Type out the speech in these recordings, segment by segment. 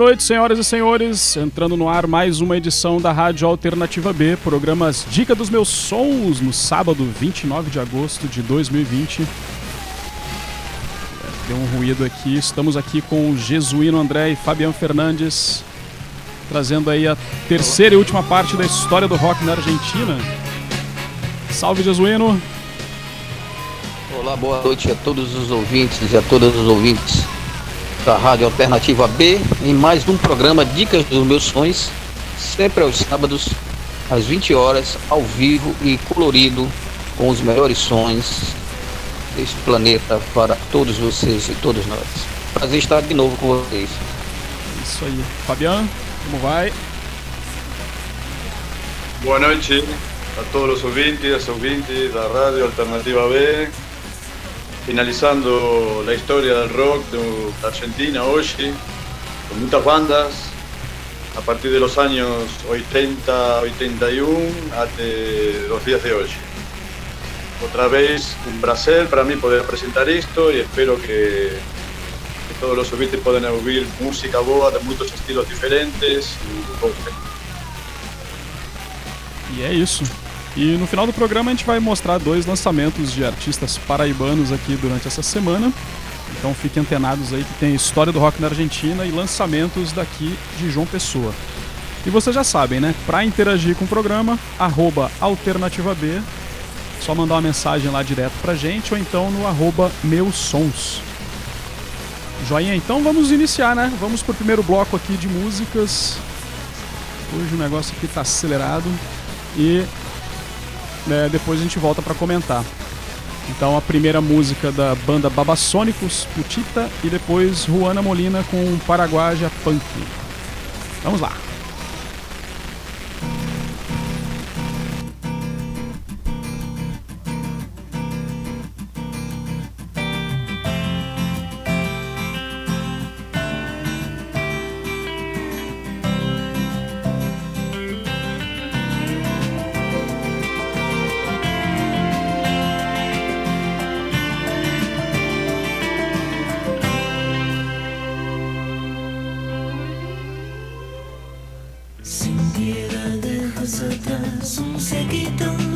Noite, senhoras e senhores. Entrando no ar mais uma edição da Rádio Alternativa B, programas Dica dos Meus Sons, no sábado 29 de agosto de 2020. Deu um ruído aqui. Estamos aqui com o Jesuíno André e Fabiano Fernandes, trazendo aí a terceira e última parte da história do rock na Argentina. Salve, Jesuíno. Olá, boa noite a todos os ouvintes e a todas os ouvintes da Rádio Alternativa B em mais um programa Dicas dos Meus Sonhos, sempre aos sábados, às 20 horas, ao vivo e colorido, com os melhores sons deste planeta para todos vocês e todos nós. Prazer estar de novo com vocês. Isso aí. Fabiano, como vai? Boa noite a todos os ouvintes, ouvintes da Rádio Alternativa B. finalizando la historia del rock de Argentina hoy, con muchas bandas, a partir de los años 80, 81 hasta los días de hoy. Otra vez un placer para mí poder presentar esto y espero que, todos los oyentes puedan oír música boa de muchos estilos diferentes. Y es eso. E no final do programa a gente vai mostrar dois lançamentos de artistas paraibanos aqui durante essa semana. Então fiquem antenados aí que tem história do rock na Argentina e lançamentos daqui de João Pessoa. E vocês já sabem, né? Para interagir com o programa, arroba alternativa B, só mandar uma mensagem lá direto pra gente ou então no arroba meus sons. Joinha, então vamos iniciar, né? Vamos pro primeiro bloco aqui de músicas. Hoje o negócio aqui tá acelerado. E né, depois a gente volta para comentar. Então a primeira música da banda Babasônicos, Putita, e depois Juana Molina com Paraguaja Punk. Vamos lá! dança, dança um.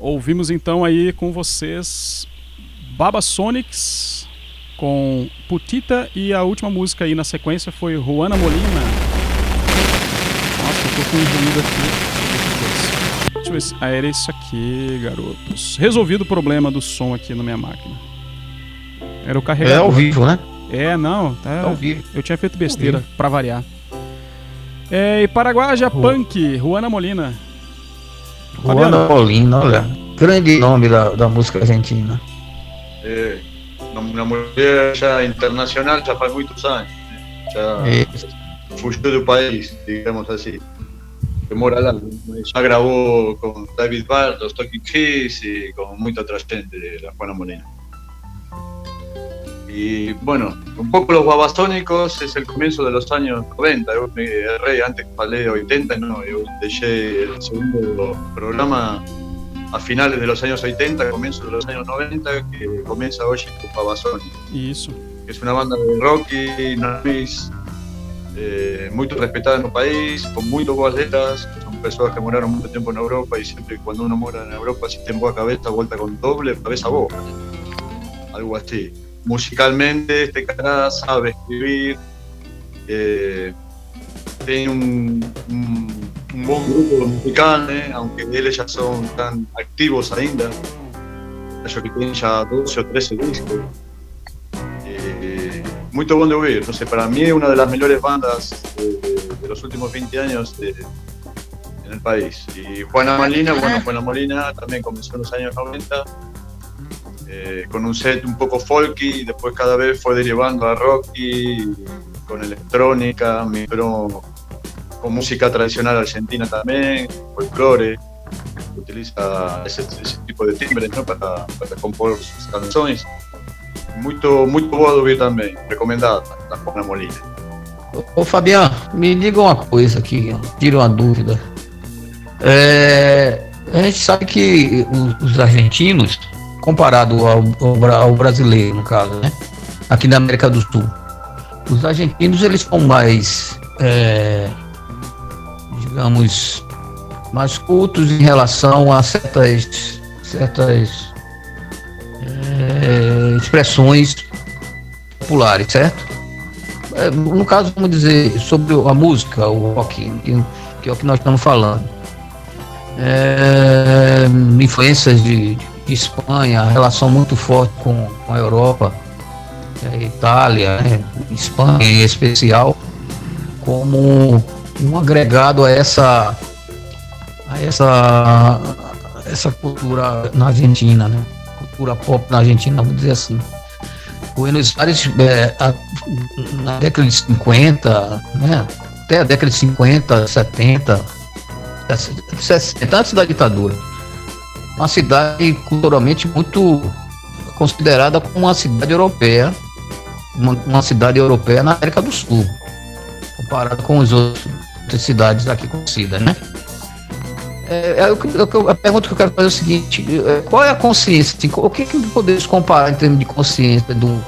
Ouvimos então aí com vocês Baba Sonics com Putita e a última música aí na sequência foi Juana Molina. Nossa, eu tô com um ruído aqui. Deixa eu ver se. Ah, era isso aqui, garotos. Resolvido o problema do som aqui na minha máquina. Era o carregador. É ao vivo, né? É, não. Tá... É ao vivo. Eu tinha feito besteira, pra variar. É, e Paraguaja Punk, Juana Molina. Juana Molina, olha. Grande nome da, da música argentina. É, uma mulher já internacional já faz muitos anos. Já É. fugiu do país, digamos assim. Que mora lá. Já gravou com David Barr, los Talking Kids y con mucha otra gente de la Juana Molina. Y bueno, un poco los babasónicos es el comienzo de los años 90. Yo me erré antes que falé de 80, no, yo dejé el segundo programa a finales de los años 80, comienzo de los años 90, que comienza hoy con Babasónicos Isso. que es una banda de rock y noise eh, muy respetada en el país, con muy boas letras, son personas que moraron mucho tiempo en Europa y siempre cuando uno mora en Europa, si te a cabeza, vuelta con doble, cabeza boca, algo así. Musicalmente, este cara sabe escribir, eh, tiene un, un, un buen grupo musical, eh, aunque eles ya son tan activos ainda, ellos que tienen ya 12 o 13 discos. Eh, muy bom de oír, no sé, para mí es una de las mejores bandas de, de- de los últimos 20 años de- en el país. Y Juana Molina, bueno, Juana Molina también comenzó en los años 90 eh, con un set un poco folky y después cada vez fue derivando a rocky, con electrónica, micro, con música tradicional argentina también, folclore, utiliza ese, ese tipo de timbres ¿no? para, para compor sus canciones. Muito, muito boa de ouvir também, recomendada, da Juana Molina. Ô Fabiano, me diga uma coisa aqui, tira uma dúvida. É, a gente sabe que os, os argentinos, comparado ao, ao ao brasileiro, no caso, né? Aqui na América do Sul, os argentinos eles são mais, é, digamos, mais cultos em relação a certas, certas é, expressões populares, certo? É, no caso, vamos dizer, sobre a música, o rock, que, que é o que nós estamos falando. É, influências de, de Espanha, relação muito forte com, com a Europa, é, Itália, né, Espanha em especial, como um agregado a essa a essa essa cultura na Argentina, né? Cultura pop na Argentina, vamos dizer assim. Buenos Aires, é, a- na década de 50, né? até a década de 50, 70, 60, antes da ditadura. Uma cidade culturalmente muito considerada como uma cidade europeia, uma, uma cidade europeia na América do Sul, comparado com as outras cidades aqui conhecidas, né? É, é, que eu- a pergunta que eu quero fazer é o seguinte: é, qual é a consciência? assim, o que, que podemos comparar em termos de consciência de um,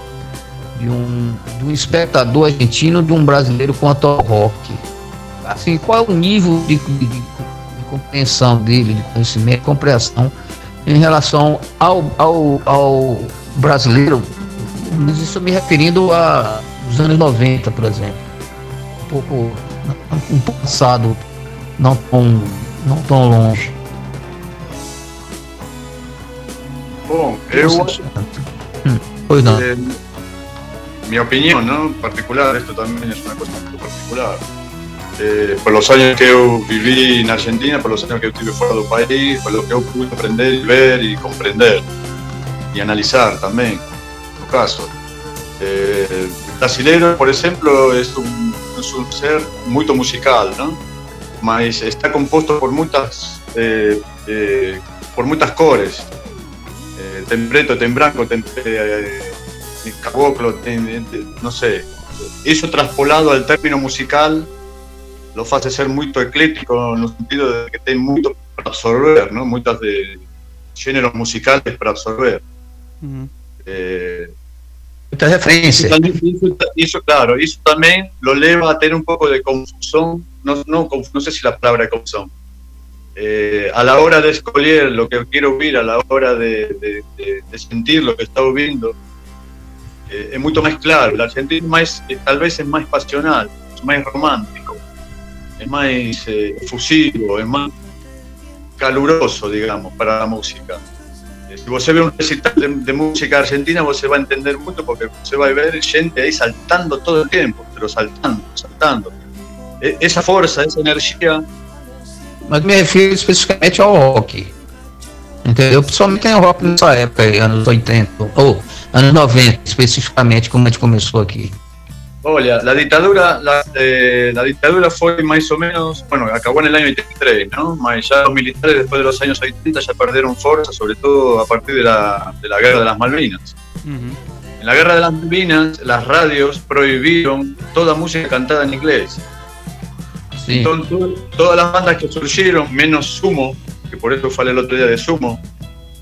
de um, de um espectador argentino de um brasileiro quanto ao rock? Assim, qual é o nível de, de- de compreensão dele, de conhecimento, compreensão em relação ao, ao, ao brasileiro? Mas isso me referindo a os anos 90, por exemplo. Um pouco um passado não tão, não tão longe. Bom, eu. Hum, pois não. Eh, minha opinião, não particular, isto também é uma coisa muito particular. Eh, polos anos que eu vivi na Argentina, por os anos que eu tive fora do país, por lo que eu pude aprender, ver e compreender e analizar também, o caso. Eh, por exemplo, é um es un ser muy musical, ¿no? Mas está compuesto por muchas, eh, eh, por muchas cores. Eh, tem preto, tem branco, tem eh, tem caboclo, tem, tem- no sé. Eso traspolado al término musical lo hace ser muy eclético en el sentido de que tem mucho para absorber, ¿no? Muchas de géneros musicales para absorber. Uhum. Eh, Muita Isso, referência. também- isso, isso, claro, isso também lo leva a ter um pouco de confusão, não, não, não sei se a palavra é confusão, eh, a la hora de escoger lo que quiero oír, a la hora de, de, de, de sentir lo que está ouvindo, eh, é muito máis claro. O argentino máis, eh, tal vez é máis pasional, é máis romántico, é máis eh, efusivo, é máis caluroso, digamos, para a música. Se você vê un recital de, de música argentina, você vai entender moito porque você vai ver xente aí saltando todo o tempo, pero saltando, saltando. E- Esa força, esa energía Mas me refiro especificamente ao rock. Entendeu? Principalmente em rock nessa época, anos 80, ou anos 90, especificamente, como a gente começou aqui. Olha, la dictadura, la, eh, la dictadura fue más o menos, bueno, acabó en el año 83, ¿no? Ya los militares después de los años 80 ya perdieron fuerza, sobre todo a partir de la, de la guerra de las Malvinas. Uhum. En la guerra de las Malvinas, las radios prohibieron toda música cantada en inglés. Sim. Entonces, to- todas las bandas que surgieron, menos Sumo, que por eso falé el otro día de Sumo,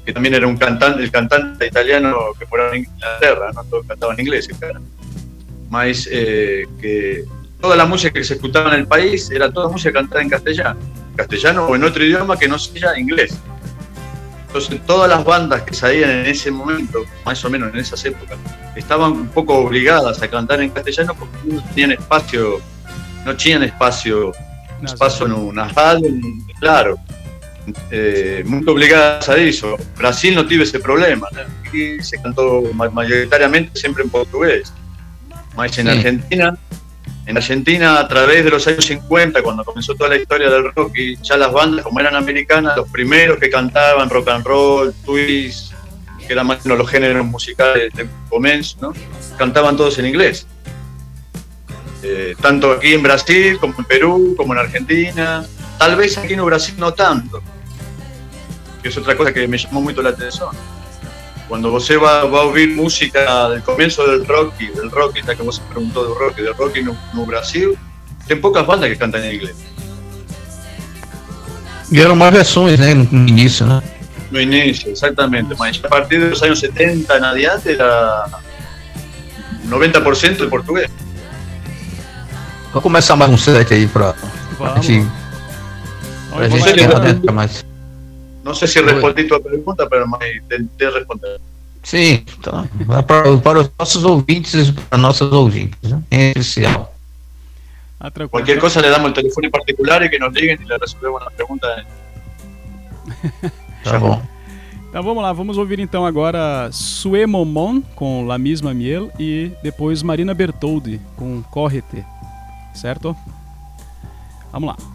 que también era un cantante, el cantante italiano que moraba en Inglaterra, no todos cantaban inglés, cara. Más eh, que toda la música que se escuchaba en el país era toda música cantada en castellano, castellano o en otro idioma que no sea inglés. Entonces todas las bandas que salían en ese momento, más o menos en esas épocas, estaban un poco obligadas a cantar en castellano porque no tenían espacio, no tenían espacio Nas- espaço no, na rádio, claro, eh, muito obrigadas a isso. Brasil não tive esse problema, né? Aqui se cantou ma- mayoritariamente sempre em português. Mas en Sí. Argentina, en Argentina a través de los años 50, cuando comenzó toda la historia del rock, y ya las bandas, como eran americanas, los primeros que cantaban rock and roll, twist, que eran más los géneros musicales de comienzo, ¿no? cantaban todos en inglés. Eh, tanto aquí en Brasil, como en Perú, como en Argentina. Tal vez aquí en Brasil no tanto, que es otra cosa que me llamó mucho la atención. Cuando você va, va a oír música del comienzo del rock y del rock, ya que vos se preguntó del rock y del rock en no Brasil, tem pocas bandas que cantan en inglés. E eram mais versões, né, no no início, né? No inicio, exactamente. Mas a partir de los años 70 en adelante era 90% de portugués. Vamos começar mais um set aí pra, pra Vamos. gente, Vamos pra gente Você ter lembra- adentro mais. No sé si respondí tu pregunta, pero me intenté responder. Sim, então, para, para os nossos ouvintes e para nossas ouvintes, né? Em especial. Ah, tranquilo. Cualquier cosa le damos el teléfono en particular y que nos diguen y le resolvemos la pregunta. Tá bom. Então vamos lá, vamos ouvir então agora Sue Momon com La Misma Miel e depois Marina Bertoldi com Correte, certo? Vamos lá.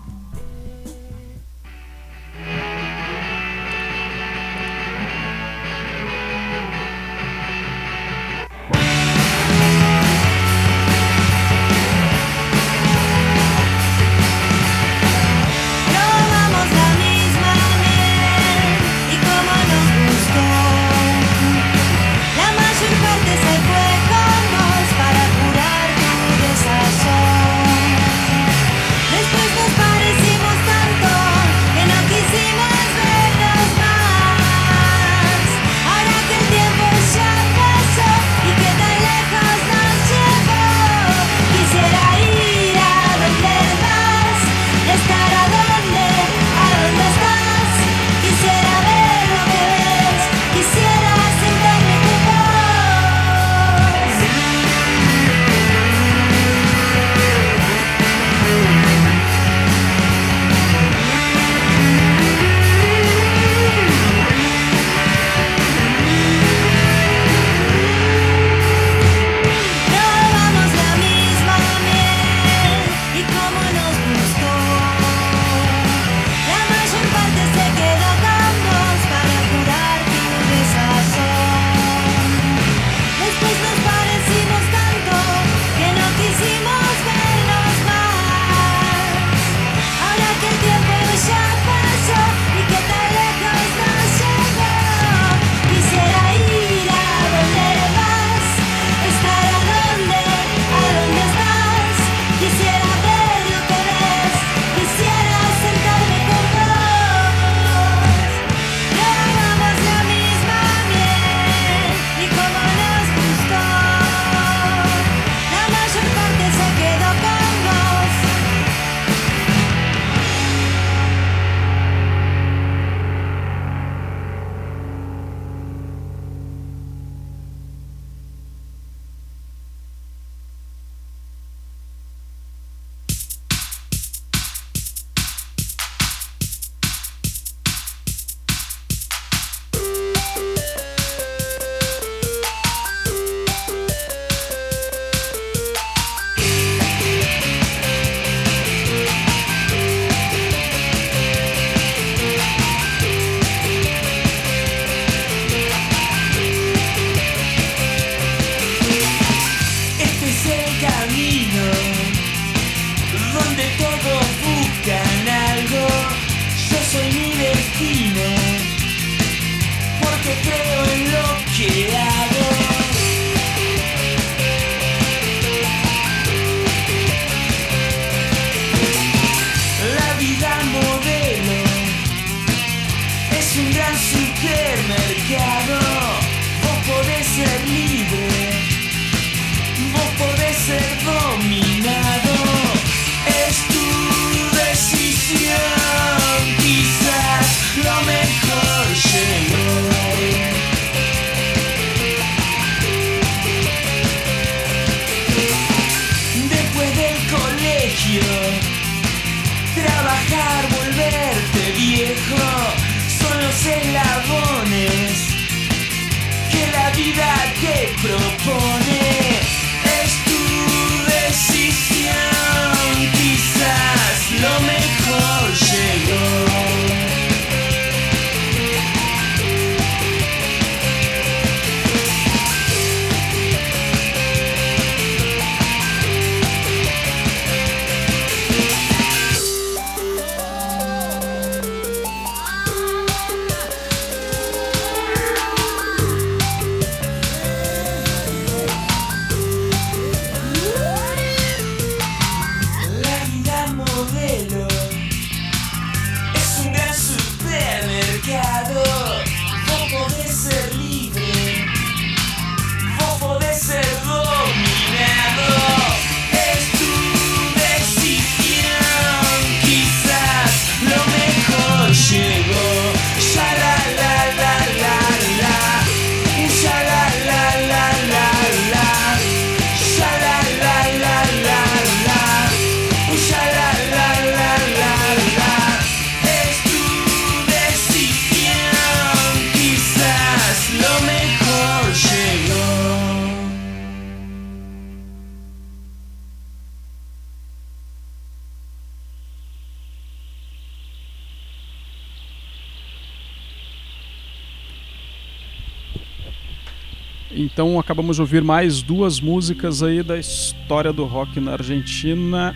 Acabamos de ouvir mais duas músicas aí da história do rock na Argentina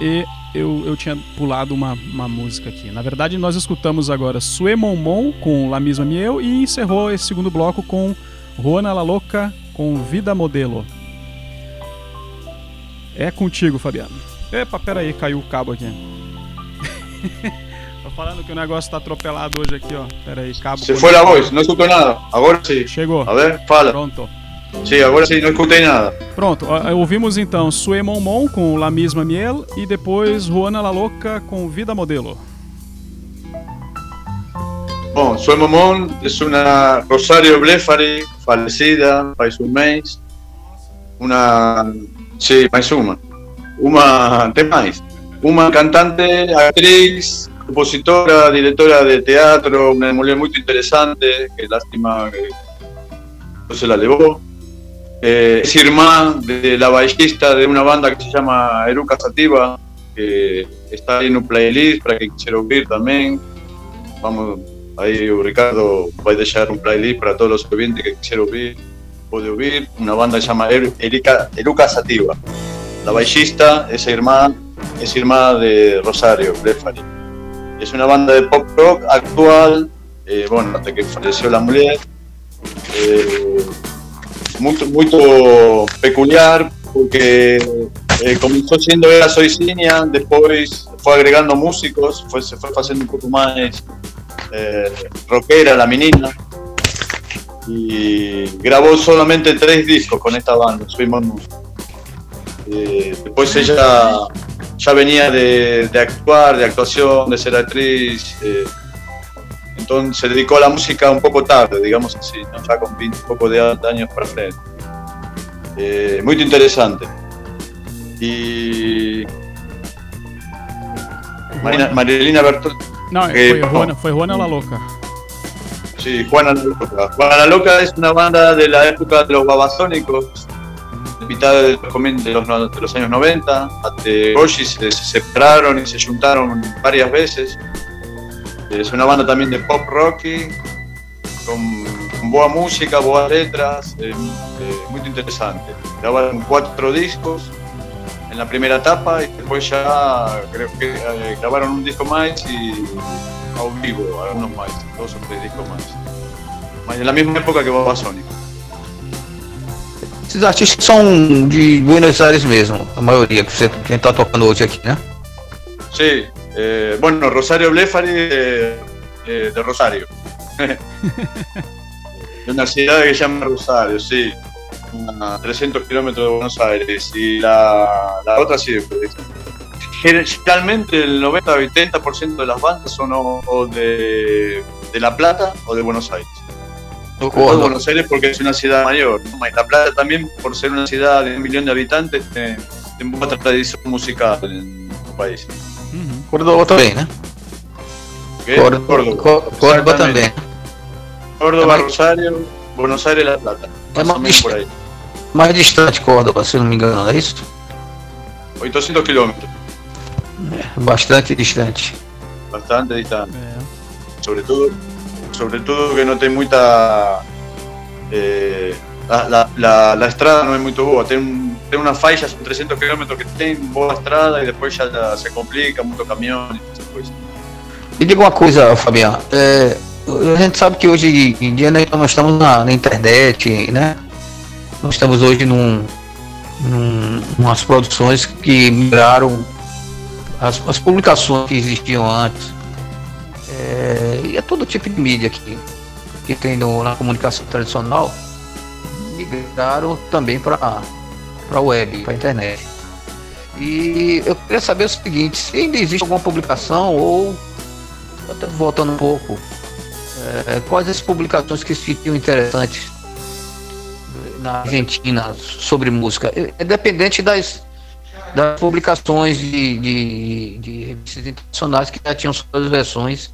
e eu, eu tinha pulado uma, uma música aqui. Na verdade, nós escutamos agora Sue Mon Mon com La Misma Miel e encerrou esse segundo bloco com Juana La Loca com Vida Modelo. É contigo, Fabiano. Epa, pera aí, caiu o cabo aqui. Tô falando que o negócio tá atropelado hoje aqui, ó. Pera aí, cabo. Se fue la voz, no escucho nada. Ahora sí. Chegou. A ver, fala. Pronto. Sim, agora sim, não escutei nada. Pronto, eh, ouvimos então Sue Mon Mon com La Misma Miel e depois Juana La Loca com Vida Modelo. Bom, Sue Mon Mon é uma Rosário Blefari, falecida faz um mês. Uma. Sim, mais uma. Uma. Tem mais. Uma cantante, atriz, compositora, diretora de teatro, uma mulher muito interessante, que lástima que não se la levou. Eh, es hermana de la baixista de una banda que se llama Eruca Sativa, que está ahí en un playlist para quien quiera oír también. Vamos, ahí Ricardo va a dejar un playlist para todos los oyentes que quisieran oír, puede oír. Una banda que se llama Er- Erika, Eruca Sativa. La baixista es hermana, es hermana de Rosario Blefari. Es una banda de pop rock actual, eh, bueno, hasta que falleció la mujer. Eh, muy, muy peculiar porque eh, comenzó siendo ella Soicinia, después fue agregando músicos, fue, se fue haciendo un poco más eh, rockera la menina y grabó solamente tres discos con esta banda, Soy Manu. Eh, después ella ya venía de, de actuar, de actuación, de ser actriz, eh, entonces se dedicó a la música un poco tarde, digamos así, ¿no? ya con 20 un poco de años para frente. Eh, muy interesante. Y Marina, Marilina Bertol, Não, Eh, bom. Juana, foi Juana La Loca. sí, Juana la Loca. Juana la Loca es una banda de la época de los babasónicos, de mitad de los, de los, no- de los años 90. Ante Goshi se, se separaron y se juntaron varias veces. Es una banda también de pop rocky, con, con boa música, boas letras, eh, eh, muy interesante. Grabaron cuatro discos en la primera etapa y después ya creo que eh, grabaron un disco más y a vivo, algunos más, dos o tres discos más. En la misma época que Babasónico. Esses artistas são de Buenos Aires mesmo, a maioria que você quem tá tocando hoje aqui, né? Sí, eh, bueno, Rosario Blefari eh, eh, de Rosario. de una ciudad que se llama Rosario, sí. A 300 kilómetros de Buenos Aires. Y la, la otra sí. Generalmente el 90-80% de las bandas son o, o de, de La Plata o de Buenos Aires. Sobre todo Concordo. Buenos Aires porque es una ciudad mayor. ¿no? Y La Plata también, por ser una ciudad de un millón de habitantes, tiene, tiene mucha tradición musical en el país. Córdoba também, né? Córdoba, Córdoba. Também. Córdoba, É Rosario, Buenos Aires, La Plata. É mais por ahí. Mais distante Córdoba, se eu não me engano, não é isso? 800 kilómetros. Bastante distante. Bastante distante. É. Sobre todo, sobre todo que no tem muita. eh, la, la, la, la estrada no es muy boa. Tem, tem una falla, son 300 kilómetros que tem boa estrada después ya la- se complica, mucho camión y esas cosas. Me diga uma coisa, Fabiano. É, a gente sabe que hoje em dia né, nós estamos na, na internet, né? Nós estamos hoje num, num, umas produções que migraram as, as publicações que existiam antes. É, e é todo tipo de mídia que, que tem no- na comunicação tradicional migraram também para a web, para a internet. E eu queria saber o seguinte, se ainda existe alguma publicação ou voltando um pouco, é, quais as publicações que sentiam interessantes na Argentina sobre música? É, é dependente das, das publicações de, de, de revistas internacionais que já tinham suas versões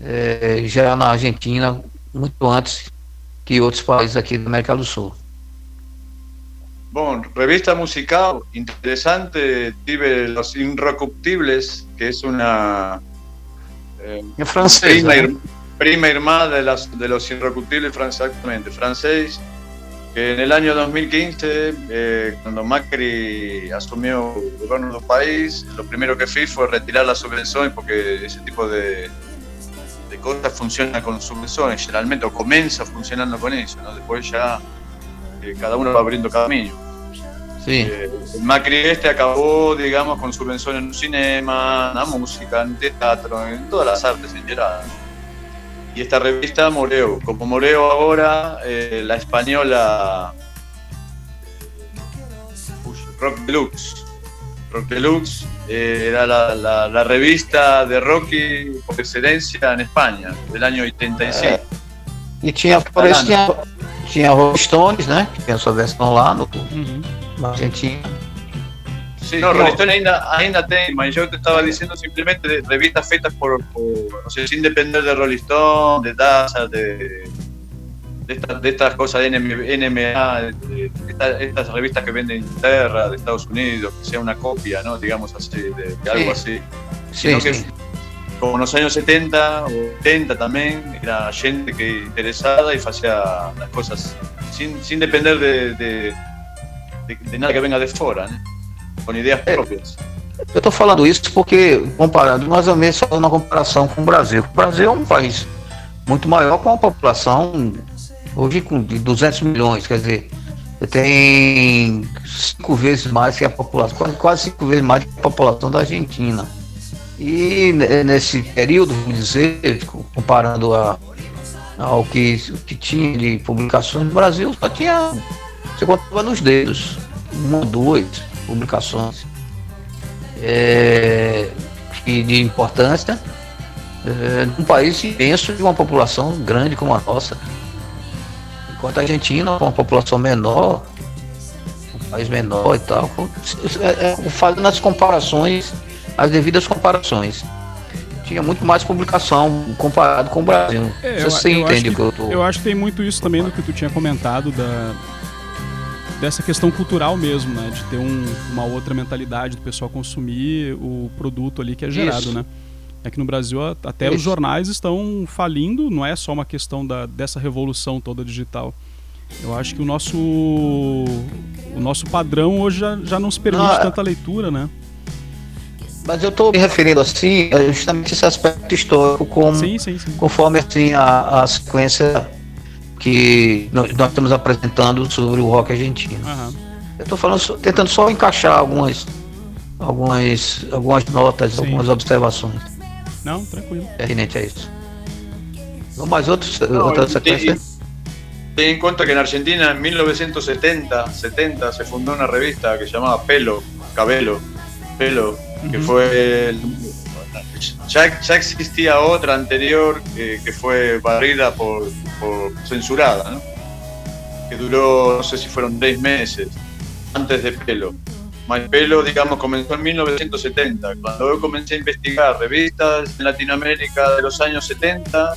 é, já na Argentina muito antes que outros países aqui da América do Sul. Bueno, revista musical interesante, tive Los Inrecuptibles, que es una eh, francês, prima, hermana de, las, de Los Inrecuptibles, exactamente, francés, que en el año 2015, eh, cuando Macri asumió el gobierno del país, lo primero que fui fue retirar las subvenciones, porque ese tipo de, de cosas funciona con subvenciones, generalmente, o comienza funcionando con eso, ¿no? después ya eh, cada uno va abriendo camino. Sim. Eh, Macri este acabó, digamos, con subvenciones en el cinema, en la música, en teatro, en todas las artes en general. Y esta revista Moreo, como Moreo ahora, eh, la española Rock Deluxe. Rock Deluxe eh, era la, la- la revista de Rocky por excelencia en España, del año 85. E tinha, por isso, tinha, Rolling Stones, né? Que tinha sua versão lá no, Uhum. na Argentina. Sí, no, Rolling ainda, ainda tem, mas yo te estaba diciendo simplemente revistas feitas por, por, o sea, sin depender de Rolling Stone, de TASA, de, de, estas, de estas cosas de NM NMA, de, de esta- estas revistas que venden en Inglaterra, de Estados Unidos, que sea una copia, ¿no? Digamos así, de, de algo así. Sim, Sino que, sim. Como en los años 70 o 80 también, era gente que interesada y hacía las cosas sin, sin depender de, de, de- de nada que venga de fuera, ¿no? con ideas propias. Eu tô falando isso porque, comparado, mais ou menos só na comparação com o Brasil. O Brasil é um país muito maior com uma população hoje com de 200 milhões, quer dizer, tem cinco vezes mais que a população, quase, quase cinco vezes mais que a população da Argentina. E ne- nesse período, vamos dizer, comparando a, ao que, que tinha de publicações no Brasil, só tinha, você contava nos dedos, uma ou duas publicações é, de importância é, num país imenso de uma população grande como a nossa. Enquanto a Argentina, com uma população menor, um país menor e tal, com- é, é, fazendo as comparações, as devidas comparações. Tinha muito mais publicação comparado com o Brasil. É, Você eu, eu entende acho o que eu tô. Eu acho que tem muito isso também do que tu tinha comentado da dessa questão cultural mesmo, né? De ter um- uma outra mentalidade do pessoal consumir o produto ali que é gerado, Isso. né? É que no Brasil até os Isso. jornais estão falindo, não é só uma questão da, dessa revolução toda digital. Eu acho que o nosso o nosso padrão hoje já, já não se permite Não, é- tanta leitura, né? Mas eu estou me referindo assim, a justamente esse aspecto histórico como Sim, sim, sim. conforme assim a, a sequência que nós, nós estamos apresentando sobre o rock argentino. Aham. Eu tô falando, só- tentando só encaixar algumas, algumas, algumas notas, Sim. algumas observações Não, tranquilo. pertinentes a isso. Vamos mais outros, No, outra sequência? Ten en cuenta que en Argentina en 1970 70, se fundó una revista que se llamaba Pelo, Cabelo, Pelo, que fue. el- ya, ya existía otra anterior que, que fue barrida por, por censurada, ¿no? que duró, no sé si fueron tres meses antes de Pelo. My Pelo, digamos, comenzó en 1970. Cuando yo comencé a investigar revistas en Latinoamérica de los años 70,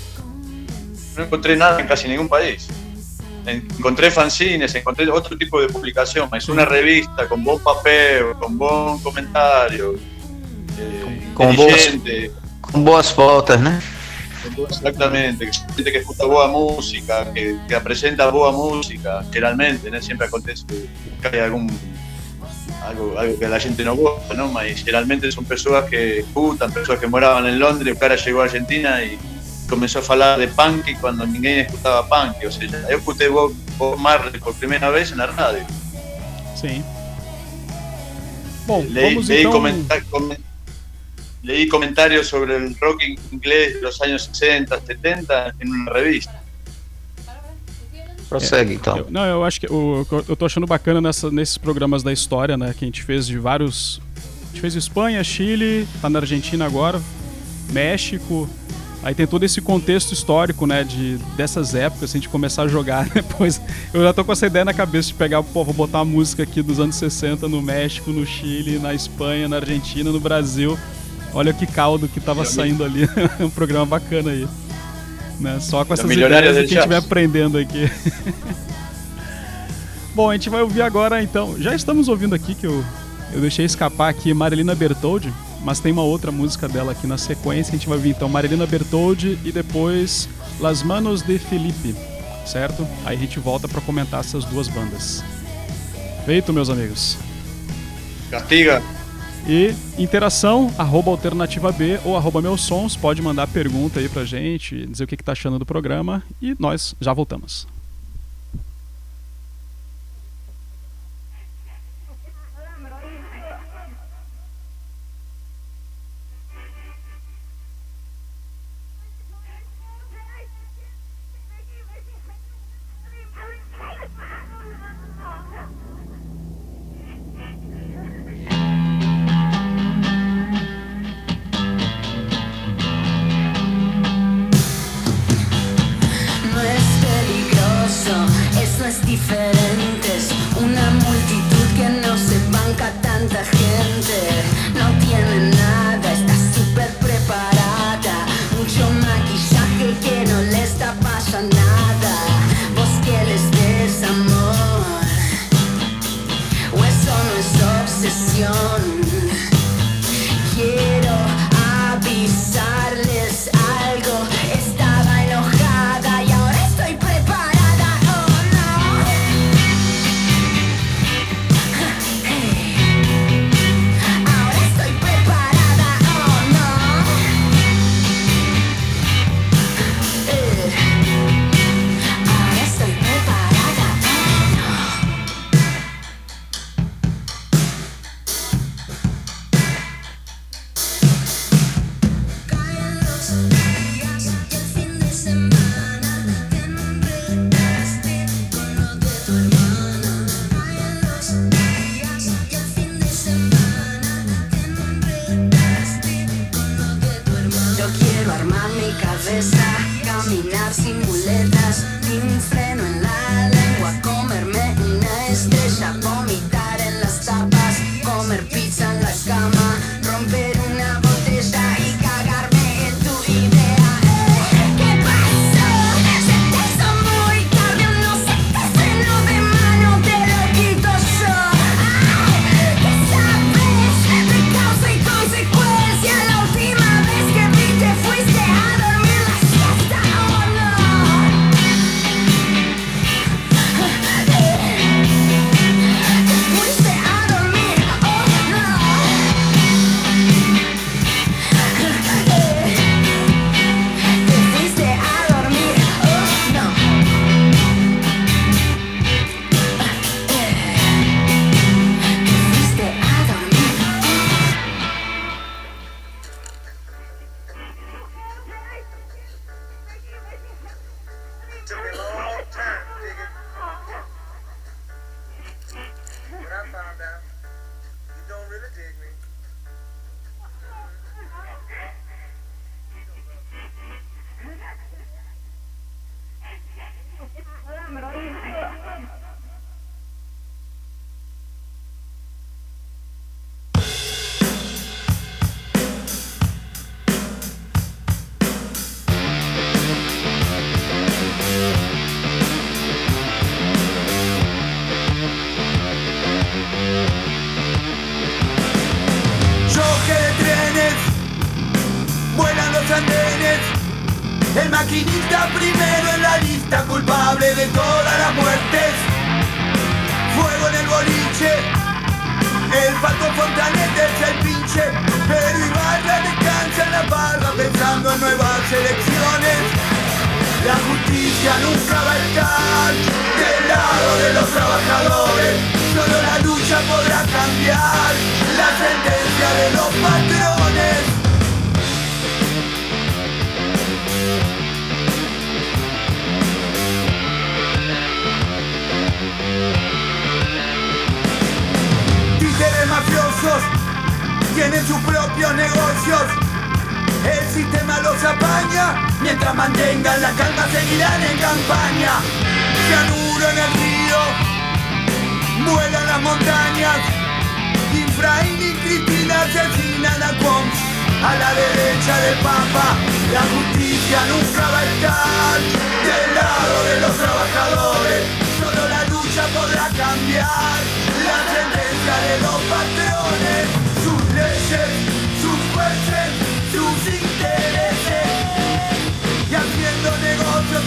no encontré nada en casi ningún país. Encontré fanzines, encontré otro tipo de publicación, es una revista con buen papel, con buen comentario, eh, Con inteligente, Com boas fotos, né? exactamente, que gente que escucha boa música, que, que presenta boa música, generalmente, ¿no? siempre acontece que hay algún algo, algo que a la gente no gusta, ¿no? Mas generalmente son personas que escuchan, personas que moraban en Londres, que ahora llegó a Argentina y comenzó a hablar de punk cuando ninguém escuchaba punk, o sea, yo escuché Bob, Bob Marley por primera vez en la radio. Bom, Leí, vamos leí então. comenta- comen- leí comentarios sobre el rock inglés de los años 60, 70 en una revista. Prossegue então. Eu- não, eu acho que o, eu tô achando bacana nessa- nesses programas da história, né? Que a gente fez de vários. A gente fez Espanha, Chile, tá na Argentina agora, México. Aí tem todo esse contexto histórico, né? De, dessas épocas, se a gente começar a jogar depois. Eu já tô com essa ideia na cabeça de pegar, pô, vou botar uma música aqui dos anos 60 no México, no Chile, na Espanha, na Argentina, no Brasil. Olha que caldo que tava saindo ali. um programa bacana aí. Né? Só com essas ideias que a gente vai jazz. aprendendo aqui. Bom, a gente vai ouvir agora então. Já estamos ouvindo aqui que eu, eu deixei escapar aqui Marilina Bertoldi, mas tem uma outra música dela aqui na sequência. A gente vai ouvir então Marilina Bertoldi e depois Las Manos de Felipe, certo? Aí a gente volta para comentar essas duas bandas. Feito, meus amigos. Castiga. E interação, arroba alternativa B ou arroba meus sons, pode mandar pergunta aí pra gente, dizer o que, que tá achando do programa e nós já voltamos. Justicia nunca va a estar del lado de los trabajadores, solo la lucha podrá cambiar la sentencia de los patrones. Mafiosos tienen sus propios negocios. El sistema los apaña, mientras mantengan la calma seguirán en campaña. Cianuro en el río, vuelan las montañas. Infraín y Cristina asesinan a Quons, a la derecha del Papa. La justicia nunca va a estar del lado de los trabajadores. Solo la lucha podrá cambiar la sentencia de los patrones, sus leyes,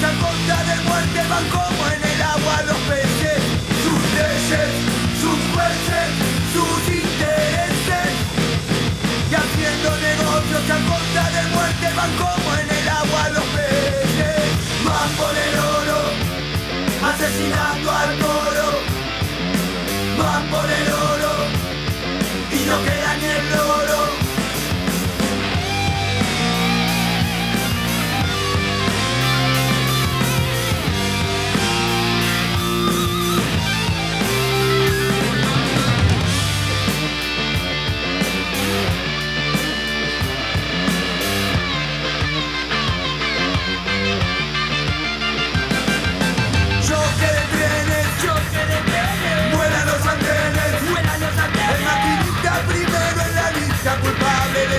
a costa de muerte van como en el agua los peces. Sus leyes, sus jueces, sus intereses. Y haciendo negocios a costa de muerte van como en el agua los peces. Van por el oro, asesinando al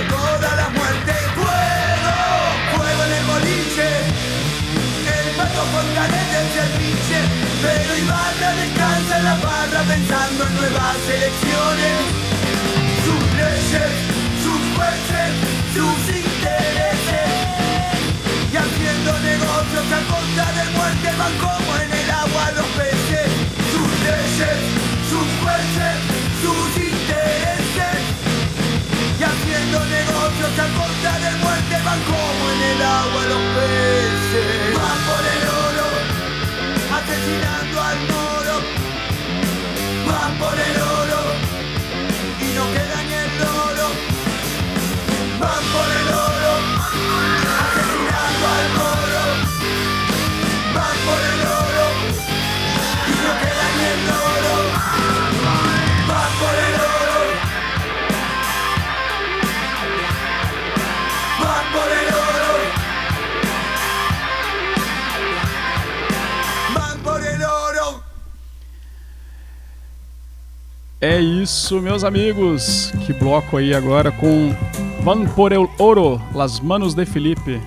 culpable de toda la muerte. Fuego, fuego en el boliche, el pato con canetes el pinche. Pero Ibarra descansa en la barra pensando en nuevas elecciones. Sus leyes, sus jueces, sus intereses. Y haciendo negocios a costa de muerte van como en el agua los peces. Haciendo negocios a costa de muerte van como en el agua los peces. Van por el oro, asesinando al moro. Van por el oro É isso, meus amigos. Que bloco aí agora com Van por el Oro, Las Manos de Felipe.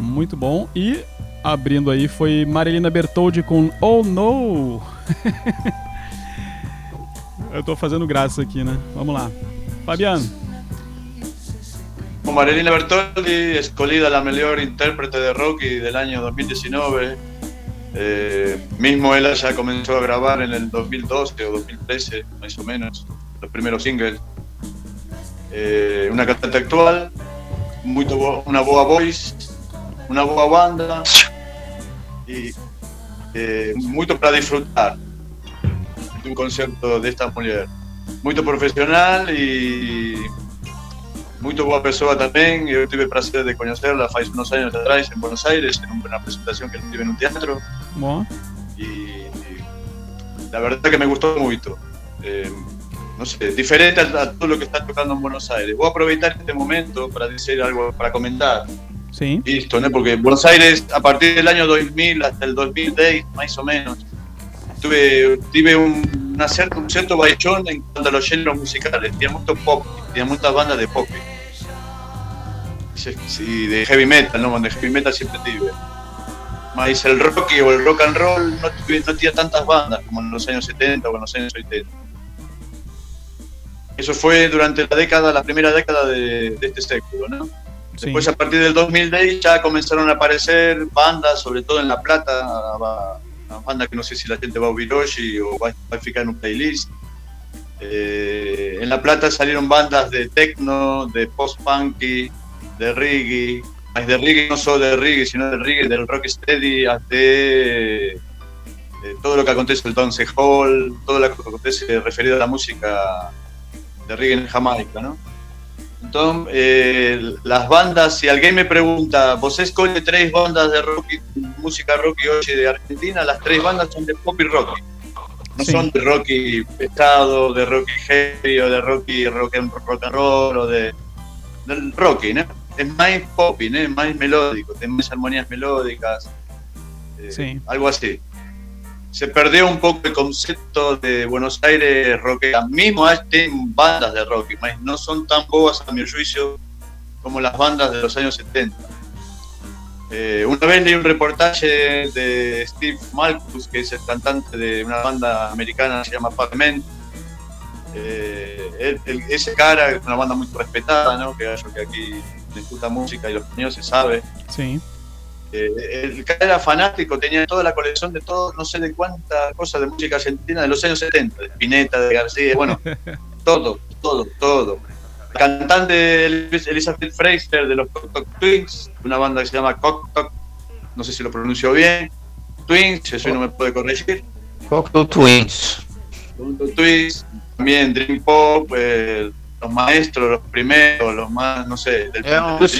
Muito bom. E abrindo aí foi Marilina Bertoldi com Oh No. Eu tô fazendo graça aqui, né? Vamos lá. Fabiano. Marilina Bertoldi, escolhida la mejor intérprete de Rocky del año 2019. Eh, mismo ella ya comenzó a grabar en el 2012 o 2013, más o menos, los primeros singles. Eh, una cantante actual, muy bo- una boa voice, una boa banda y eh, mucho para disfrutar de un concierto de esta mujer. Muy profesional y muy boa pessoa también. Yo tuve el placer de conocerla hace unos años atrás en Buenos Aires, en una presentación que tuve en un teatro. Bom. la verdad que me gustó mucho. Eh, no sé, diferente a, a todo lo que está tocando en Buenos Aires. Voy a aprovechar este momento para decir algo, para comentar. Sim. Listo, ¿no? Porque Buenos Aires, a partir del año 2000 hasta el 2010, más o menos, tuve, tuve un, una cierta, un cierto baillón en cuanto a los géneros musicales. Tenía mucho pop, tenía muchas bandas de pop. Sí, de heavy metal, ¿no? De heavy metal siempre tuve. Más el rock o el rock and roll no, no tenía tantas bandas como en los años 70 o en los años 80. Eso fue durante la década, la primera década de, de este século, ¿no? Sí. Después a partir del 2010 ya comenzaron a aparecer bandas, sobre todo en La Plata, una banda que no sé si la gente va a oír hoy o va a fijar en un playlist. Eh, en La Plata salieron bandas de techno, de post-punky, de reggae, más de reggae no solo de reggae, sino de reggae, del rock steady, hasta de, de todo lo que acontece en el Dance Hall, todo lo que acontece referido a la música de reggae en Jamaica, ¿no? Entonces, eh, las bandas, si alguien me pregunta, ¿vos escoge tres bandas de rock y música rock y hoy de Argentina? Las tres bandas son de pop y rock. No Sí. son de rock y pesado, de rock y heavy, o de rock y rock and, rock and roll, o de del rock, ¿no? Es más pop, ¿no? Es más melódico, tiene más armonías melódicas, eh, Sí. algo así. Se perdió un poco el concepto de Buenos Aires rockera. Mismo tienen bandas de rock, no son tan bobas a mi juicio como las bandas de los años 70. Eh, una vez leí un reportaje de Steve Malkus, que es el cantante de una banda americana que se llama Pac-Man. Eh, él- él- ese cara es una banda muy respetada, ¿no? que, que aquí le gusta música y los niños se sabe. Sí. Eh, el cara era fanático, tenía toda la colección de todo, no sé de cuántas cosas de música argentina de los años 70, de Spinetta, de García, bueno, todo, todo, todo. La cantante Elizabeth Fraser de los Cock Twins, una banda que se llama Cock no sé si lo pronuncio bien, Twins, eso no me puede corregir. Cocteau Twins. Twins, también Dream Pop, eh, los maestros, los primeros, los más, no sé, del É um dos,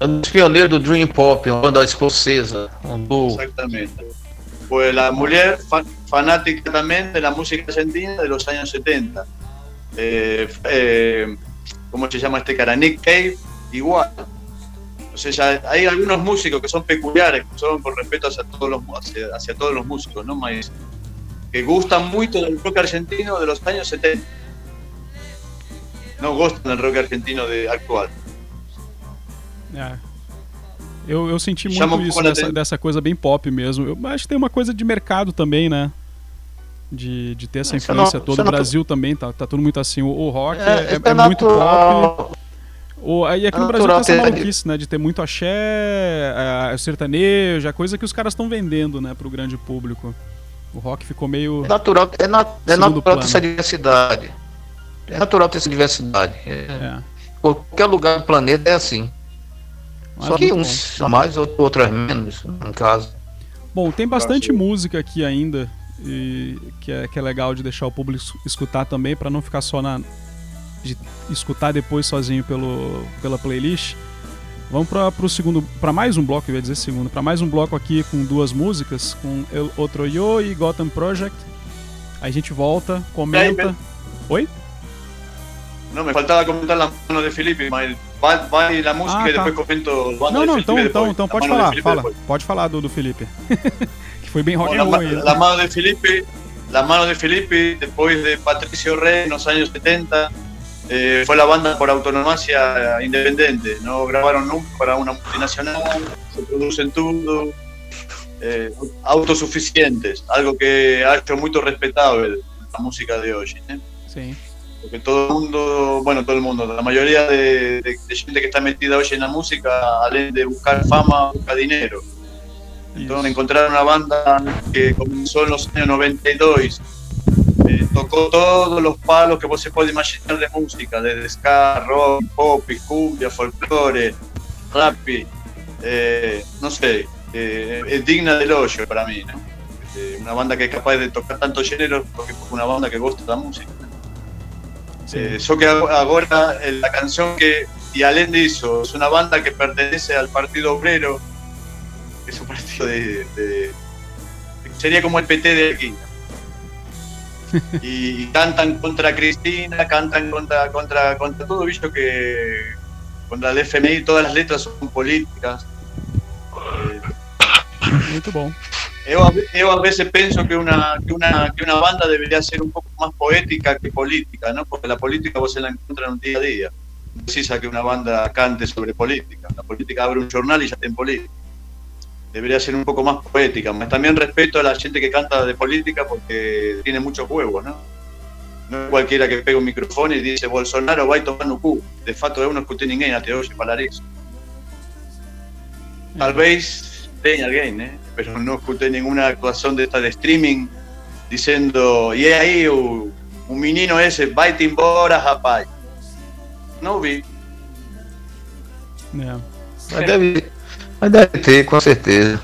um dos pioneiros do Dream Pop, uma banda escocesa. Um duo. Exactamente. Pues la mujer fa- fanática también de la música argentina de los años 70. Eh, eh, ¿Cómo se llama este cara? Nick Cave, igual. O sea, hay algunos músicos que son peculiares, que son por respeto hacia todos los, hacia, hacia todos los músicos, ¿no? Mas, que gustan mucho del rock argentino de los años 70. No gustan del rock argentino de actual. É. Eu, eu senti Chama muito um isso a dessa, dessa coisa bem pop mesmo. Eu acho que tem uma coisa de mercado também, né? De, de ter essa é influência no- toda. é O Brasil também tá, tá tudo muito assim. O, o rock é, É, é- é muito pop. O, aí aqui É no Brasil tem natural essa maluquice, né? De ter muito axé, é, sertanejo, a coisa que os caras estão vendendo, né? Pro grande público. O rock ficou meio. É natural, é, na- é natural plano. essa diversidade. É natural ter essa diversidade. É, É. Qualquer lugar do planeta é assim. Mas Só que uns mais, outros- outras menos, no caso. Bom, tem bastante música aqui ainda e que é, que é legal de deixar o público es- escutar também pra não ficar só na de escutar depois sozinho pelo pela playlist. Vamos para pro segundo, para mais um bloco, eu ia dizer segundo, para mais um bloco aqui com duas músicas, com El Otro Yo e Gotham Project. Aí a gente volta, comenta. Oi? No, me faltaba comentar la mano de Felipe, mas va, va la música Ah, tá. después comento la Não, de não, então, então, então pode falar, fala. después. Pode falar do, do Felipe. que foi bem rock Bueno, and la, roll. mano de Felipe, la mano de Felipe, después de Patricio Rey en los años 70, eh, fue la banda por autonomacia independiente. No grabaron nunca para una multinacional, se producen todo, eh, autosuficientes, algo que ha hecho muy respetable la música de hoy. ¿eh? Sim. Porque todo el mundo, bueno, todo el mundo, la mayoría de, de- de gente que está metida hoy en la música, além de buscar fama, busca dinero. Entonces encontrar una banda que comenzó en los años 92, eh, tocó todos los palos que vos se puede imaginar de música, desde ska, rock, pop, cumbia, folclore, rap, eh, no sé, eh, es digna del hoyo para mí, ¿no? Eh, una banda que es capaz de tocar tantos géneros porque es una banda que gusta la música. Sim. Eh, yo que hago- ahora eh, la canción que y Alén hizo es una banda que pertenece al Partido Obrero, que es un partido de, de- sería como el PT de aquí. Y cantan contra Cristina, cantan contra contra contra todo, visto que contra el FMI todas las letras son políticas. Eh, Muito bom. Yo a, veces pienso que una, que, una, que una banda debería ser un poco más poética que política, ¿no? Porque la política vos se la encuentras en un día a día. No precisa que una banda cante sobre política. La política abre un jornal y ya está en política. Debería ser un poco más poética. Más también respeto a la gente que canta de política porque tiene muchos huevos, ¿no? não é qualquer que pega o microfone e diz Bolsonaro vai tomar no cu. De fato, eu não escutei ninguém até hoje falar isso. Talvez tenha alguém, né? Mas não escutei nenhuma atuação desta de streaming dizendo e aí o, o menino esse vai-te embora, rapaz. Não vi. É. Mas deve, mas deve ter, com certeza.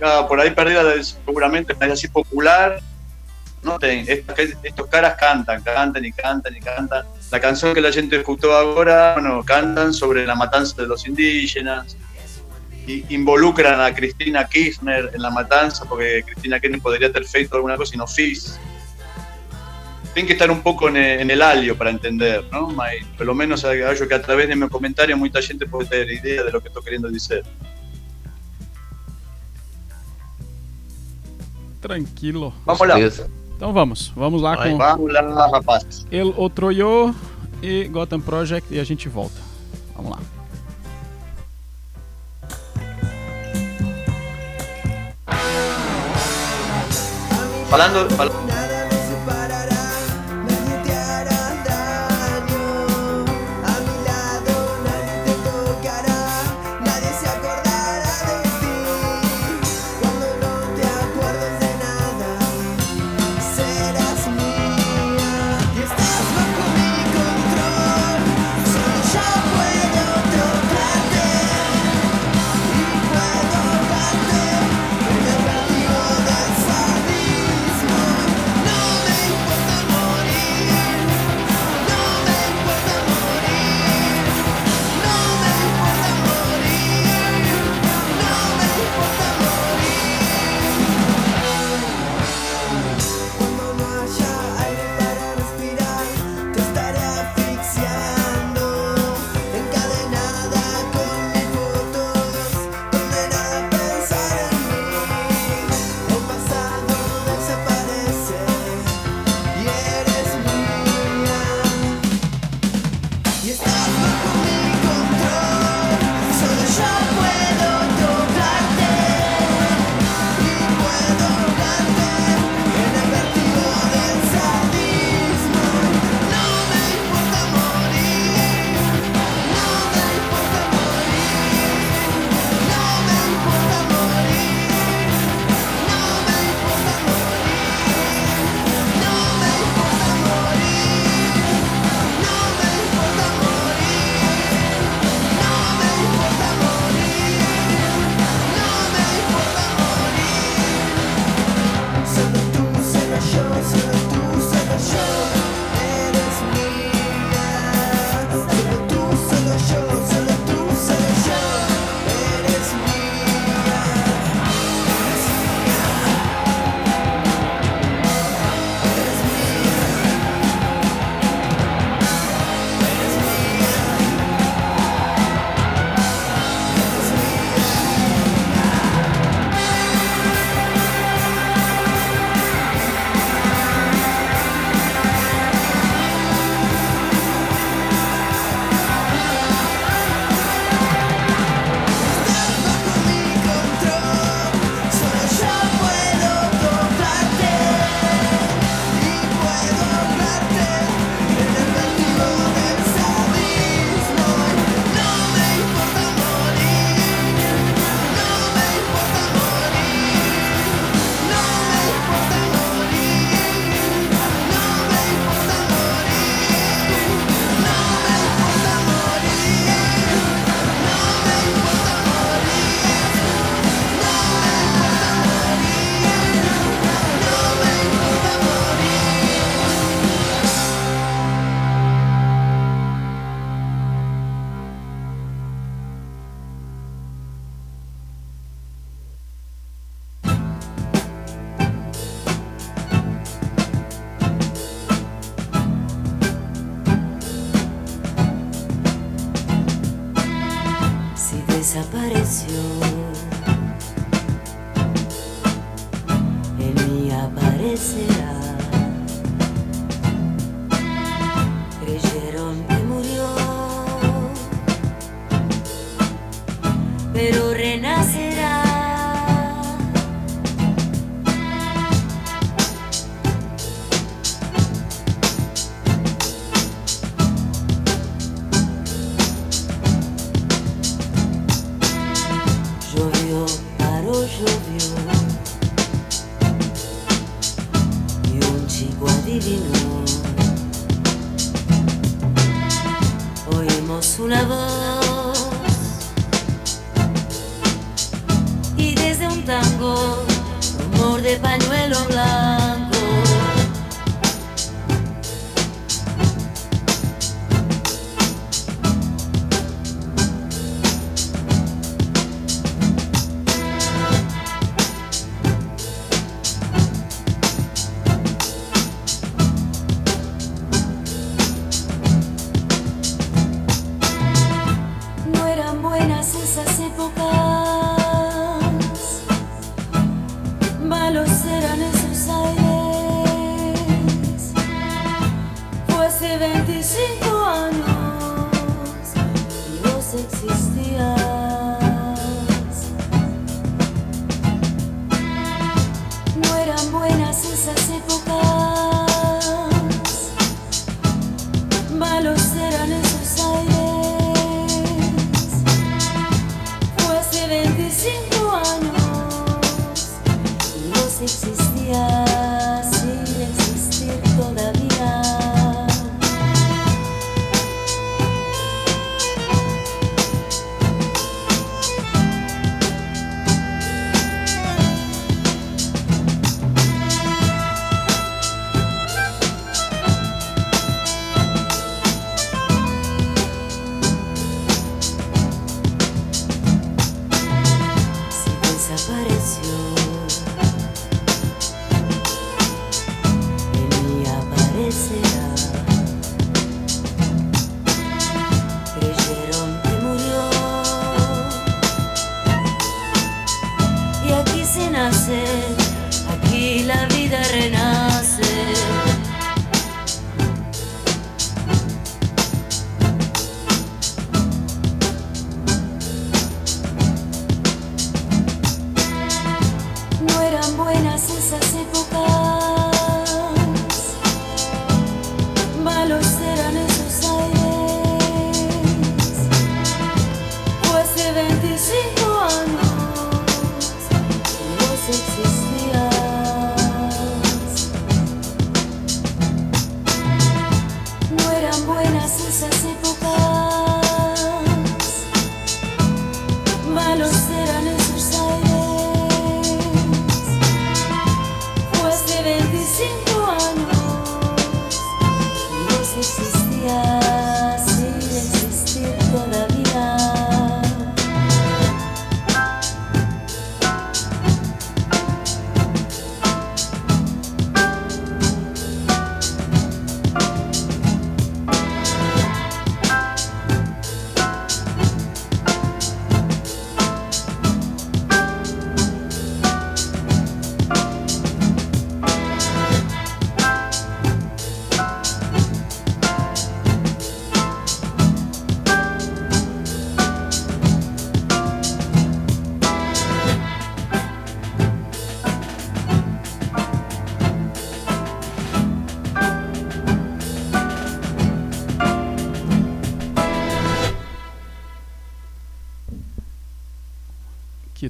Ah, por ahí perdida seguramente, mas así popular no tem. Estos, estos caras cantan, cantan y cantan y cantan. La canción que la gente escuchó ahora, bueno, cantan sobre la matanza de los indígenas. Involucran a Cristina Kirchner en la matanza, porque Cristina Kirchner podría haber feito alguna cosa y no fiz. Tienen que estar un poco en el, en el alio para entender, ¿no? Mas, pelo menos acho que a través de mi comentario mucha gente puede tener idea de lo que estoy queriendo decir. Tranquilo. Vamos lá. Então vamos, vamos lá Vai, com Vamos lá, rapaz. El Otro Yo e Gotham Project e a gente volta. Vamos lá. Falando,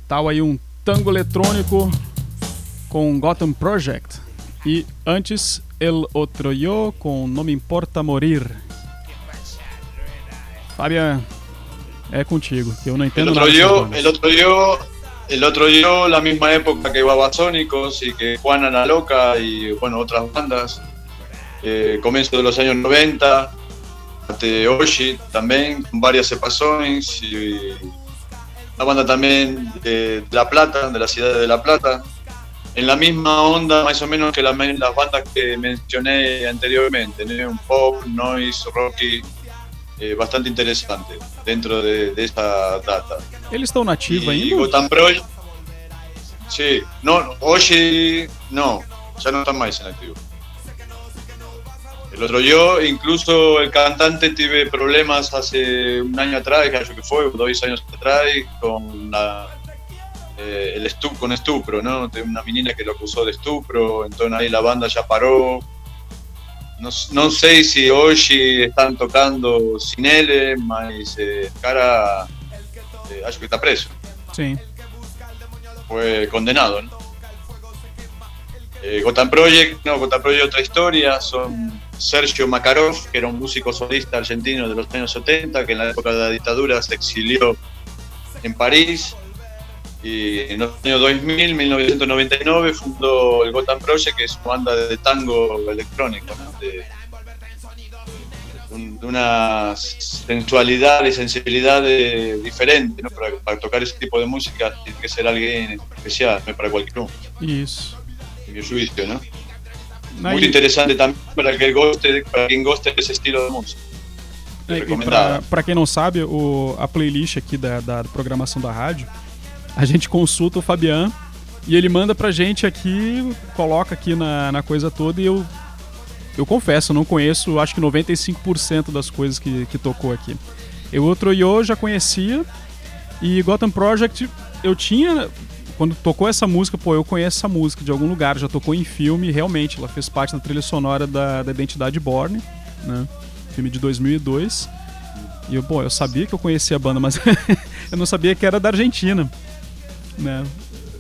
tal aí um tango eletrônico com Gotham Project? E antes, El Otro Yo com Não Me Importa Morir. Fabian, é contigo, que eu não El entendo otro nada. yo, el otro yo, el otro yo, la misma época que Babasónicos y que Juana la Loca y bueno, otras bandas. Eh, comienzo de los años 90, de Oshi también, con varias sepações y una banda también de La Plata, de la ciudad de La Plata. En la misma onda más o menos que las, las bandas que mencioné anteriormente, ¿no? un pop, noise, rocky, eh, bastante interesante dentro de, de esta data. Y ainda? Gotham Project. Sí, no, hoy no, ya no están más en activo. El otro yo, incluso el cantante tuve problemas hace un año atrás, creo que fue, dos años atrás, con la, eh, el estu con estupro, ¿no? De una menina que lo acusó de estupro, entonces ahí la banda ya paró. No, no sé si hoy están tocando sin él, mas eh, cara, eh, acho que está preso Sim. fue condenado, ¿no? Eh, Gotham Project, no, Gotham Project otra historia, son Sergio Makarov, que era un músico solista argentino de los años 70, que en la época de la dictadura se exilió en París. Y en los años 2000, 1999, fundó el Gotham Project, que es una banda de tango electrónico, ¿no? de, un- de una sensualidad y sensibilidad eh, diferente. ¿no? Para, para tocar ese tipo de música tiene que ser alguien especial, no para cualquier uno, Isso. en mi juicio. ¿no? Aí, Muy interesante también para, que goste, para quien goste de ese estilo de música. É, pra quem não sabe, o, a playlist aqui da, da programação da rádio, a gente consulta o Fabian e ele manda pra gente aqui, coloca aqui na, na coisa toda e eu, eu confesso, eu não conheço acho que 95% das coisas que, que tocou aqui. Eu outro Yo já conhecia e Gotham Project eu tinha. Quando tocou essa música, pô, eu conheço essa música de algum lugar, já tocou em filme, realmente, ela fez parte da trilha sonora da, da Identidade Borne, né? Filme de 2002. E eu, pô, eu sabia que eu conhecia a banda, mas eu não sabia que era da Argentina, né?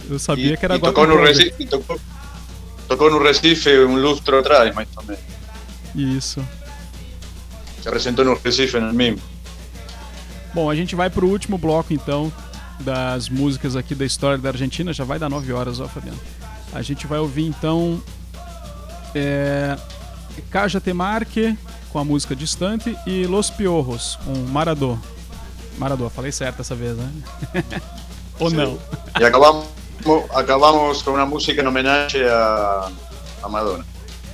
Eu sabia Y, que era en un Project. Recife, tocó en un Recife un lustro atrás, o menos. Isso. Se presentó en un Recife en el mismo. Bom, a gente vai pro último bloco então das músicas aqui da história da Argentina. Já vai dar 9 horas, ó, Fabiano. A gente vai ouvir então é, Caja Temarque com a música Distante e Los Piorros com Maradô. Maradô, falei certo dessa vez, né? Ou não? Y acabamos, acabamos con una música en homenaje a, a Madonna.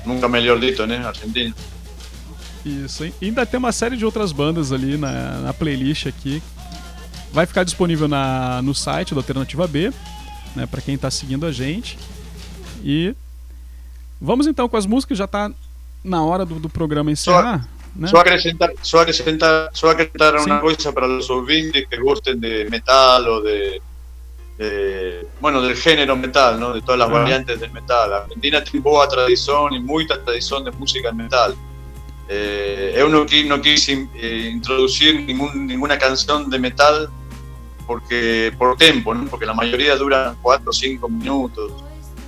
Nunca mejor dicho, ¿no? Argentina. Isso? E ainda tem uma série de outras bandas ali na, na playlist aqui. Vai ficar disponível na, no site do Alternativa B, né, para quem tá seguindo a gente. E vamos então com as músicas, já tá na hora do, do programa encerrar, né? Solo acrescentar, solo acrescentar, solo acrescentar Sí. una cosa para los ouvintes que gusten de metal o de, de- bueno, del género metal, ¿no? De todas las Ajá. variantes del metal. Argentina tiene boa tradición y mucha tradición de música metal. Eh, eu no, qui- no quise eh, introducir ningún, ninguna canción de metal porque por tiempo, ¿no? porque la mayoría dura 4 o 5 minutos.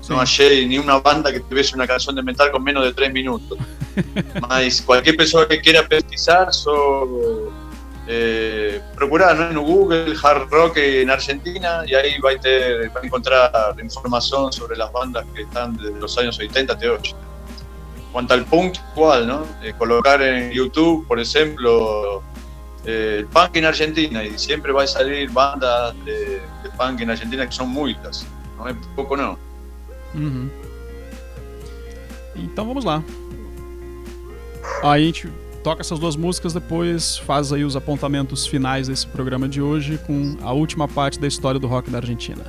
No hallé ni una banda que tuviese una canción de metal con menos de 3 minutos. Mas cualquier persona que quiera pesquisar, so, eh, procurar ¿no? en Google hard rock en Argentina y ahí va a, ter- va a encontrar información sobre las bandas que están desde los años 80 hasta 80. Cuanto al punk, igual, ¿no? Eh, colocar en YouTube, por ejemplo, eh, punk en Argentina y siempre va a salir bandas de, de punk en Argentina que son muchas, no es poco no. Uhum. Então vamos lá. Aí a gente toca essas duas músicas, depois faz aí os apontamentos finais desse programa de hoje com a última parte da história do rock da Argentina.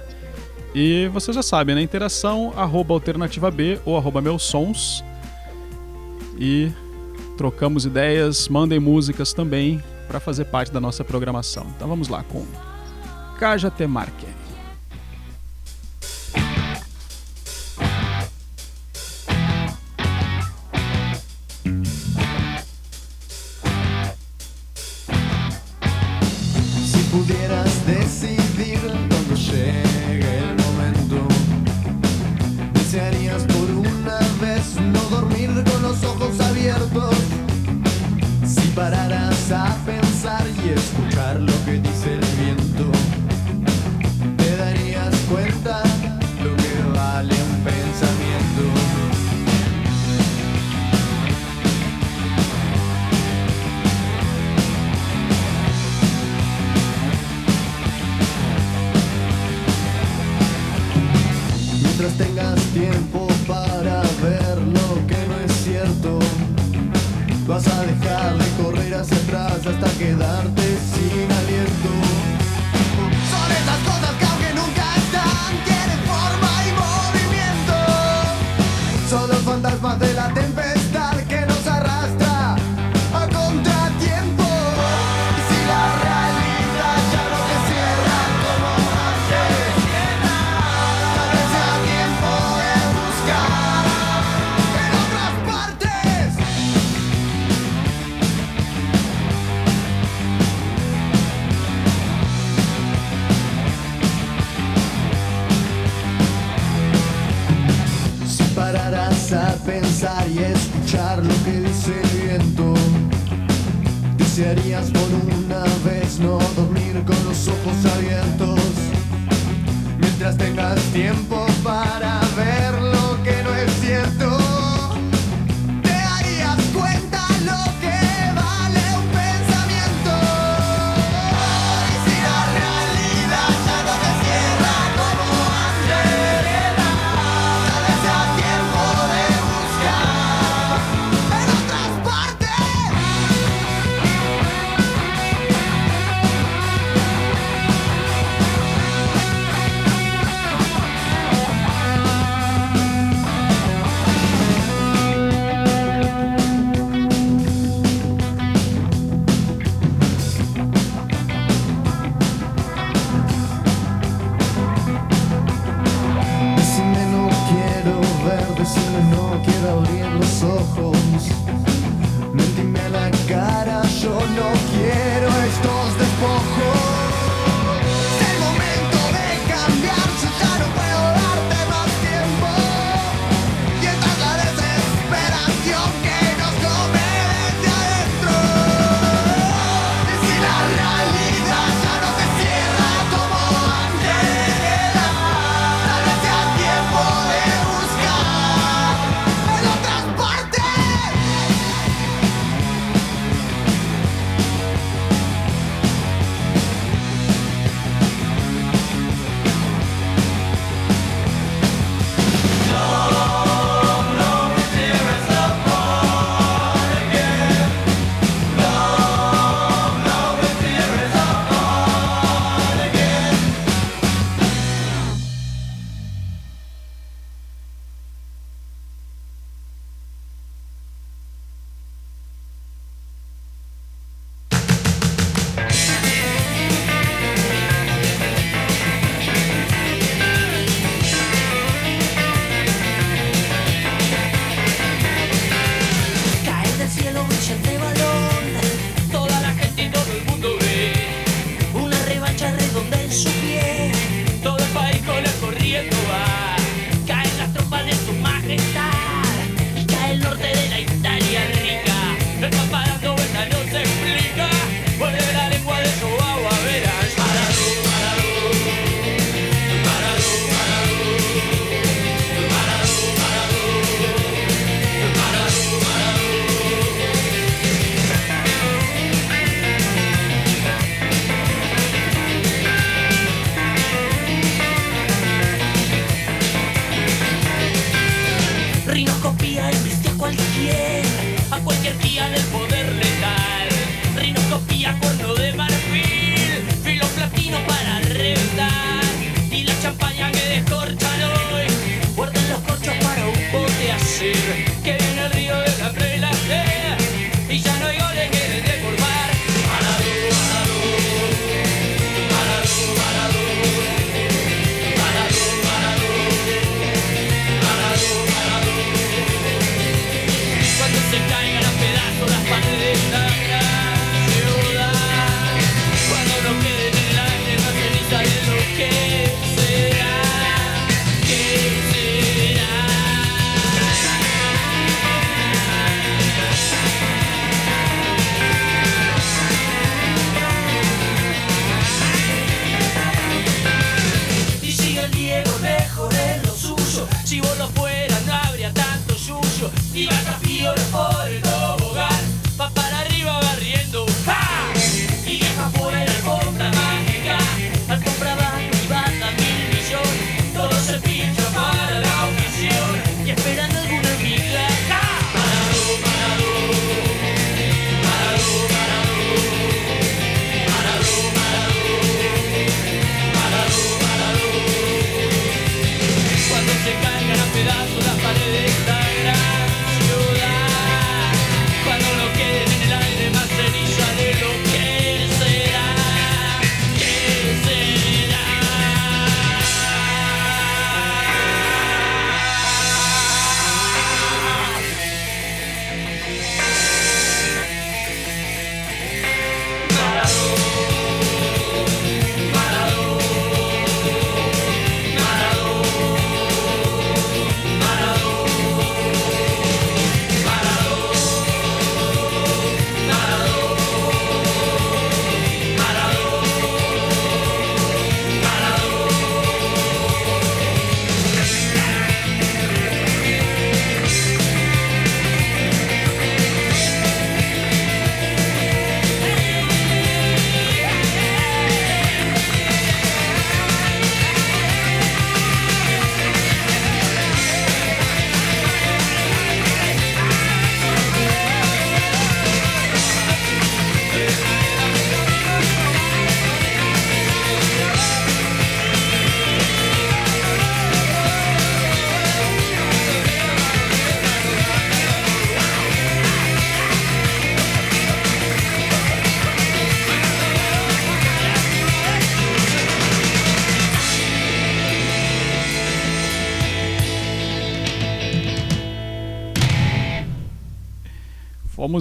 E vocês já sabem, né? Interação, arroba alternativa B ou arroba meus sons. E trocamos ideias, mandem músicas também para fazer parte da nossa programação. Então vamos lá com Caja Temarque.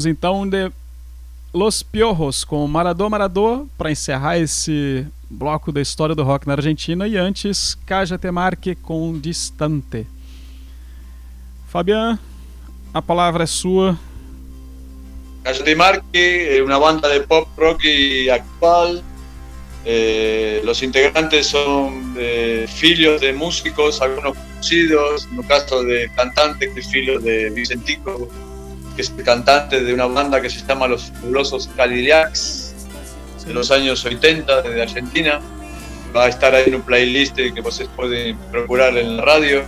Então de Los Piojos com Maradô Maradô para encerrar esse bloco da história do rock na Argentina e antes Caja Temarque com Distante. Fabián, a palavra é sua. Calle de Marque, eh, una banda de pop rock y actual. Eh, los integrantes son eh, filios de músicos, algunos conocidos, en el caso de cantantes, que es de Vicentico, que es el cantante de una banda que se llama Los Fabulosos Cadillacs, de los años 80, desde Argentina. Va a estar ahí en un playlist que ustedes pueden procurar en la radio.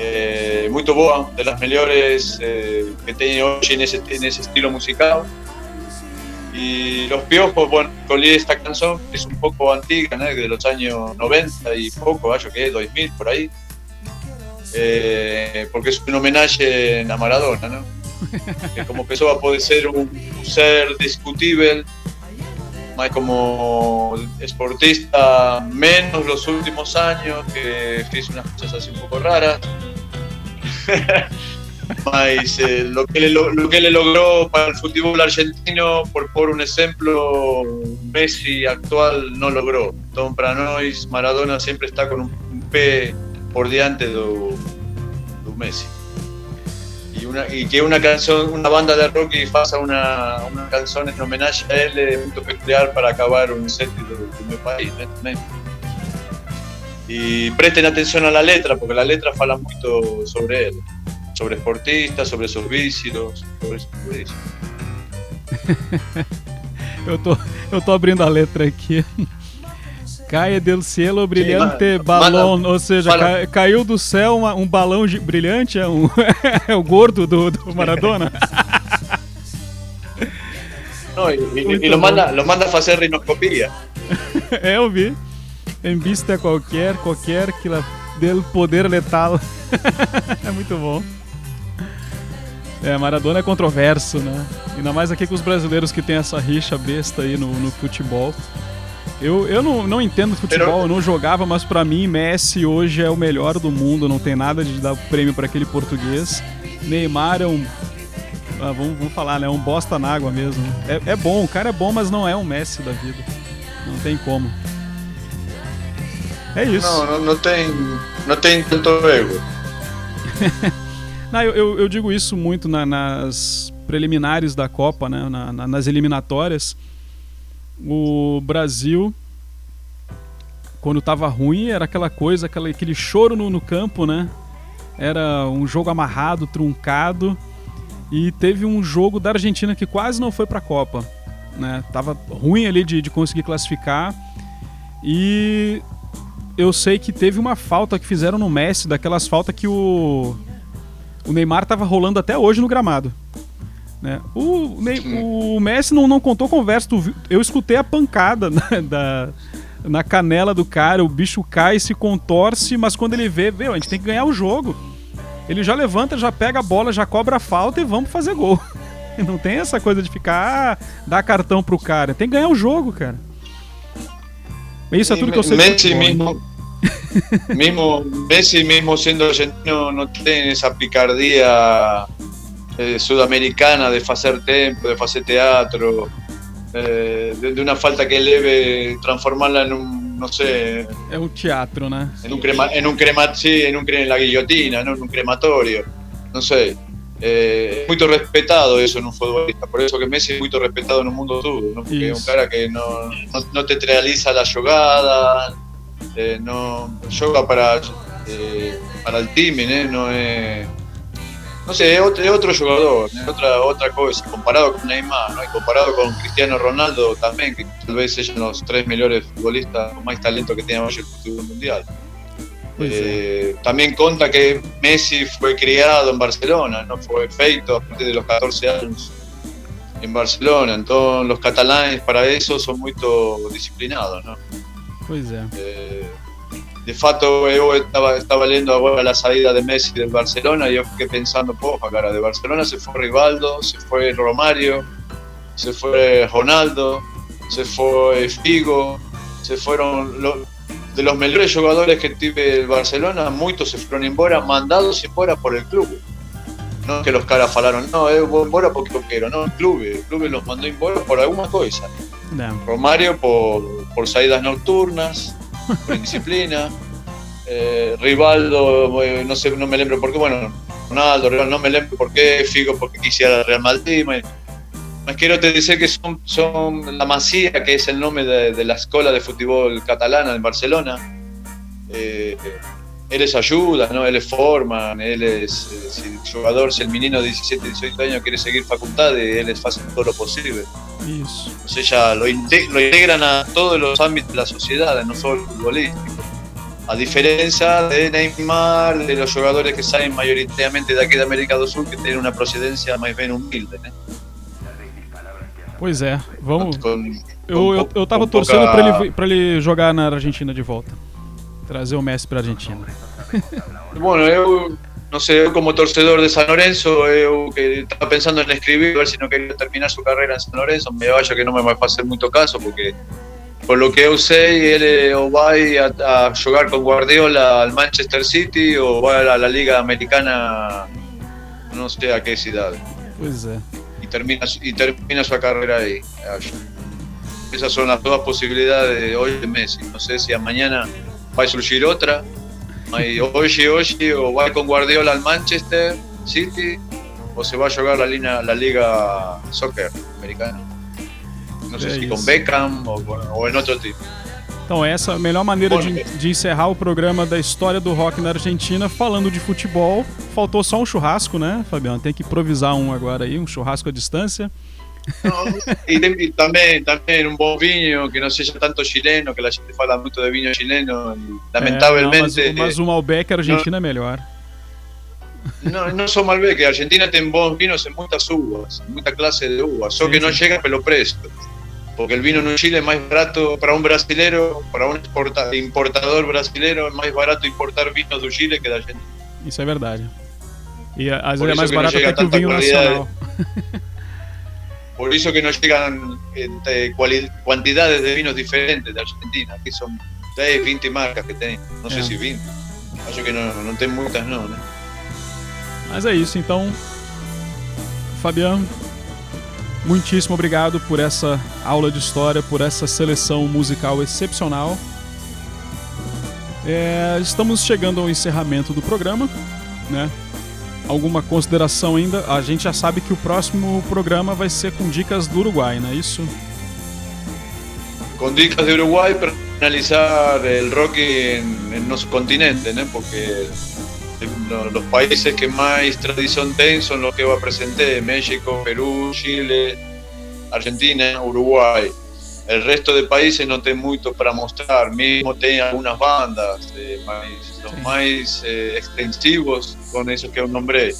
Eh, muito boa, de las melhores eh, que tem hoje nesse, nesse estilo musical. Y Los Piojos, bueno, escolhi esta canción, que es un poco antigua, ¿no? de los años 90 y poco, acho que es 2000, por ahí. Eh, porque es un homenaje a Maradona, ¿no? que como pessoa puede ser un, ser discutible, más como esportista, menos los últimos años, que hizo unas cosas así un poco raras. Mas eh, lo, que le, lo, lo que le logró para el fútbol argentino, por por un ejemplo, Messi actual no logró. Entonces, para nós, Maradona siempre está con un, un pé por diante do, do Messi. Y, una, y que una canción, una banda de rock y faça una, una canción en homenaje a él es muy peculiar para acabar un set do, do país, né? também. Y presten atención a la letra, porque la letra fala mucho sobre él, sobre esportistas, sobre sus vicios, sobre sobre isso. Eu tô, eu tô abrindo a letra aqui. Caia del cielo brilhante balão, ou seja, caiu do céu uma- um balão brilhante, é, um, é o gordo do, do Maradona. Y lo, manda, lo manda a hacer rinoscopía. É, eu vi. Em vista qualquer, qualquer que la, del poder letal. é muito bom. É, Maradona é controverso, né? Ainda mais aqui com os brasileiros que tem essa rixa besta aí no, no futebol. Eu, eu não, não entendo futebol, eu não jogava, mas pra mim Messi hoje é o melhor do mundo, não tem nada de dar prêmio pra aquele português. Neymar é um. ah, vamos, vamos falar, né? É um bosta na água mesmo. É, é bom, o cara é bom, mas não é um Messi da vida. Não tem como. É isso. No, no, no, tem, no tem tanto ego. Não, eu, eu, eu digo isso muito na- nas preliminares da Copa, né? na- na- nas eliminatórias. O Brasil, quando tava ruim, era aquela coisa, aquela, aquele choro no, no campo, né? Era um jogo amarrado, truncado. E teve um jogo da Argentina que quase não foi pra Copa. Né? Tava ruim ali de, de conseguir classificar. E eu sei que teve uma falta que fizeram no Messi, daquelas faltas que o, o Neymar tava rolando até hoje no gramado. Né? O, o Messi não, não contou conversa. eu escutei a pancada na, da, na canela do cara. O bicho cai, se contorce, mas quando ele vê, meu, a gente tem que ganhar o jogo. Ele já levanta, já pega a bola, já cobra a falta e vamos fazer gol. Não tem essa coisa de ficar, ah, dar cartão pro cara. Tem que ganhar o jogo, cara. Isso é tudo que eu sei. Messi mismo, mismo, Messi mismo siendo argentino no tiene esa picardía eh, sudamericana de hacer tempo, de hacer teatro, eh, de, de una falta que él debe transformarla en un, no sé, É um teatro, né? en un crema, en un crema, sí, en un en la guillotina, ¿no? en un crematorio, no sé. Eh, es muy respetado eso en un futbolista, por eso que Messi es muy respetado en un mundo todo, ¿no? porque es un cara que no, no, no te realiza la jugada, eh, no yoga para, eh, para el team, ¿eh? no es no sé, es otro, es otro jugador, es otra, otra cosa, comparado con Neymar, ¿no? y comparado con Cristiano Ronaldo también, que tal vez sean los tres mejores futbolistas con más talento que tiene hoy el fútbol mundial. É. Eh, también conta que Messi fue criado en Barcelona, no fue feito a partir de los 14 años en Barcelona, entonces los catalanes para eso son muy disciplinados, ¿no? Pois é. Eh, de fato, eu estaba, estaba lendo agora la saída de Messi del Barcelona y yo fiqué pensando, porra, cara, de Barcelona se fue Rivaldo, se fue Romario, se fue Ronaldo, se fue Figo, se fueron lo- de los mejores jugadores que tiene el Barcelona, muchos se fueron embora, mandados embora por el club. No que los caras falaron, no, es embora porque yo quiero, no, el club, el club los mandó embora por alguna cosa. Romario por, por salidas nocturnas, por indisciplina. Eh, Rivaldo, eh, no sé, no me lembro por qué, bueno, Ronaldo, no me lembro por qué, Figo porque quisiera Real Madrid. Me, quiero te decir que son, son la Masía, que es el nombre de, de la escuela de fútbol catalana en Barcelona. Eh, eles ayudan, ¿no? Eles forman, eles, eh, si el jugador, si el menino de 17, 18 años quiere seguir facultades, eles hacen todo lo posible. Isso. O sea, lo, inte- lo integran a todos los ámbitos de la sociedad, no solo futbolístico. A diferencia de Neymar, de los jugadores que salen mayoritariamente de aquí de América do Sul, que tienen una procedencia más bien humilde, ¿no? Pois é, vamos. Con- Eu, eu, con eu tava torcendo poca- pra ele, pra ele jogar na Argentina de volta. Trazer o Messi pra Argentina. Bueno, eu, no sé, como torcedor de San Lorenzo, eu que estaba pensando en escribir, a ver si no quería terminar su carrera en San Lorenzo, me vaya que no me va a hacer mucho caso, porque por lo que eu sei, ele ou vai a, a jogar con Guardiola al Manchester City ou vai a la Liga Americana, no sé a qué ciudad, Pois é. y termina, y termina su carrera ahí. Esas son las dos posibilidades de hoy de Messi. No sé si a mañana va a surgir otra. Hay hoy, hoy, o va con Guardiola al Manchester City, o se va a jugar la, línea, la Liga Soccer americana. Sé É si isso. con Beckham o, o en otro tipo. Então, essa é a melhor maneira de, de encerrar o programa da história do rock na Argentina falando de futebol. Faltou só um churrasco, né, Fabiano? Tem que improvisar um agora aí, um churrasco à distância. No, y, um bom también, también un buen vino que no sea tanto chileno, que la gente fala mucho de vino chileno. Lamentablemente. Eh, lamentavelmente. É, não, mas, mas o Malbec Argentina é melhor. Não, não são Malbec, a Argentina tem bons vinhos em muitas uvas, em muita classe de uvas, só que não chega pelo preço. Porque o vinho no Chile é mais barato para um brasileiro, para um importador brasileiro, é mais barato importar vinho do Chile que da Argentina. Isso é verdade. E às vezes é mais barato até que o vinho nacional. Por eso que no llegan este, cuali- cantidades de vinos diferentes de Argentina, que son 10, 20 marcas que no sé É. si 20. Acho que no, no tienen muchas, no. ¿no? Mas é isso, então. Fabiano, muitíssimo obrigado por essa aula de história, por essa seleção musical excepcional. É, estamos chegando ao encerramento do programa, né? Alguma consideração ainda? A gente já sabe que o próximo programa vai ser com dicas do Uruguai, não é isso? con dicas de Uruguay para analizar el rock en nuestro continente, ¿no? porque los países que más tradición tienen son los que va a presentar, México, Perú, Chile, Argentina, Uruguay. El resto de países no tienen mucho para mostrar, mismo tienen algunas bandas, eh, más eh, extensivos con esos que os nombré.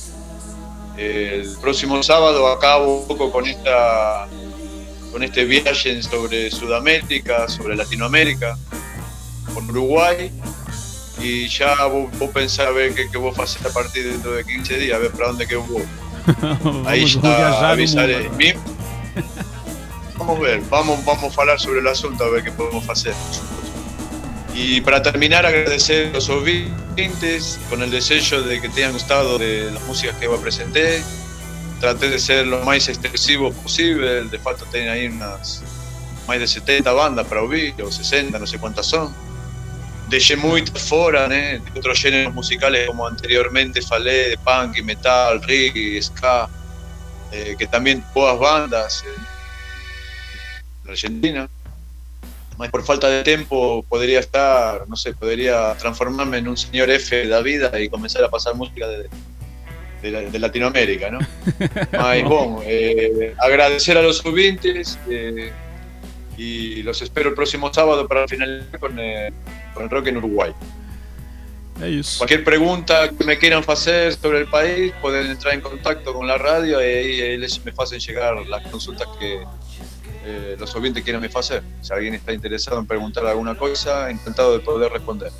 El próximo sábado acabo un poco con esta con este viaje sobre Sudamérica, sobre Latinoamérica, por Uruguay, y ya vos, vos pensás a ver qué, vos haces a partir de dentro de 15 días, a ver para dónde que vos. Ahí ya avisaré. Vamos a ver, vamos, vamos a hablar sobre el asunto, a ver qué podemos hacer. Y para terminar, agradecer a los oyentes con el deseo de que te hayan gustado de las músicas que yo presenté. Traté de ser lo más extensivo posible, de facto tienen ahí unas más de 70 bandas para oír, o 60, no sé cuántas son. Dejé muy fuera ¿eh? de otros géneros musicales como anteriormente falé, de punk metal, reggae, ska, eh, que también todas bandas eh, de Argentina. Más por falta de tiempo podría estar, no sé, podría transformarme en un señor F de la vida y comenzar a pasar música de, de, la- de Latinoamérica, ¿no? Mas, bom, eh, agradecer a los oyentes eh, y los espero el próximo sábado para finalizar con, eh, con el rock en Uruguay. Isso. Cualquier pregunta que me quieran hacer sobre el país, pueden entrar en contacto con la radio y ahí ahí les me hacen llegar las consultas que eh, los oyentes me hacer. Si alguien está interesado en preguntar alguna cosa, encantado de poder responder.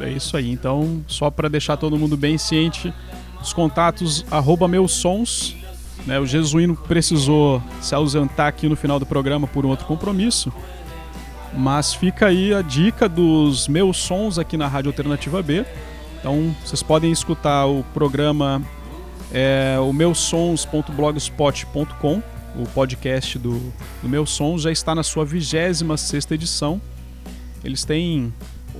É isso aí. Então, só para deixar todo mundo bem ciente, os contatos arroba meus sons. Né, o Jesuíno precisou se ausentar aqui no final do programa por um outro compromisso. Mas fica aí a dica dos meus sons aqui na Rádio Alternativa B. Então, vocês podem escutar o programa É o meusons.blogspot.com, o podcast do, do Meus Sons, já está na sua 26 edição. Eles têm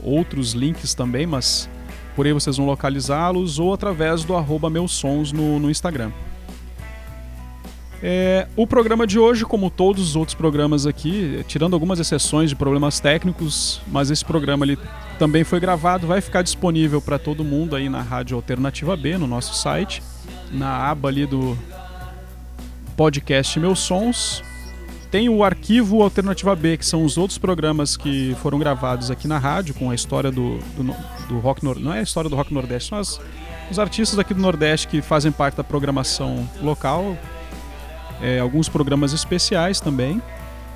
outros links também, mas por aí vocês vão localizá-los ou através do arroba Meus Sons no, no Instagram. É, o programa de hoje, como todos os outros programas aqui, tirando algumas exceções de problemas técnicos, mas esse programa ele também foi gravado, vai ficar disponível para todo mundo aí na Rádio Alternativa B, no nosso site, na aba ali do podcast Meus Sons. Tem o arquivo Alternativa B, que são os outros programas que foram gravados aqui na rádio, com a história do, do, do rock nordeste. Não é a história do rock nordeste, são as, os artistas aqui do Nordeste que fazem parte da programação local, é, alguns programas especiais também.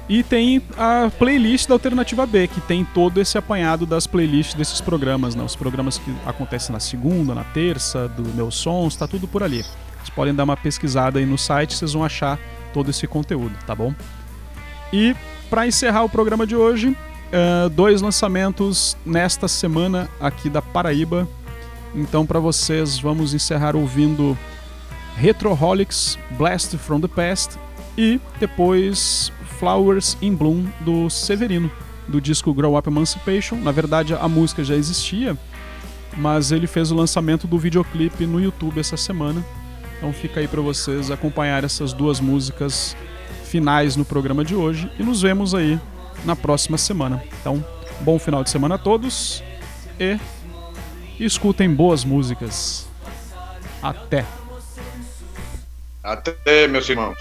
E tem a playlist da Alternativa B, que tem todo esse apanhado das playlists desses programas, né? Os programas que acontecem na segunda, na terça, do Meus Sons, tá tudo por ali. Podem dar uma pesquisada aí no site, vocês vão achar todo esse conteúdo, tá bom? E para encerrar o programa de hoje, uh, dois lançamentos nesta semana aqui da Paraíba. Então, para vocês, vamos encerrar ouvindo Retroholics, Blast from the Past e depois Flowers in Bloom do Severino, do disco Grow Up Emancipation. Na verdade, a música já existia, mas ele fez o lançamento do videoclipe no YouTube essa semana. Então fica aí para vocês acompanhar essas duas músicas finais no programa de hoje e nos vemos aí na próxima semana. Então, bom final de semana a todos e escutem boas músicas. Até! Até, meus irmãos.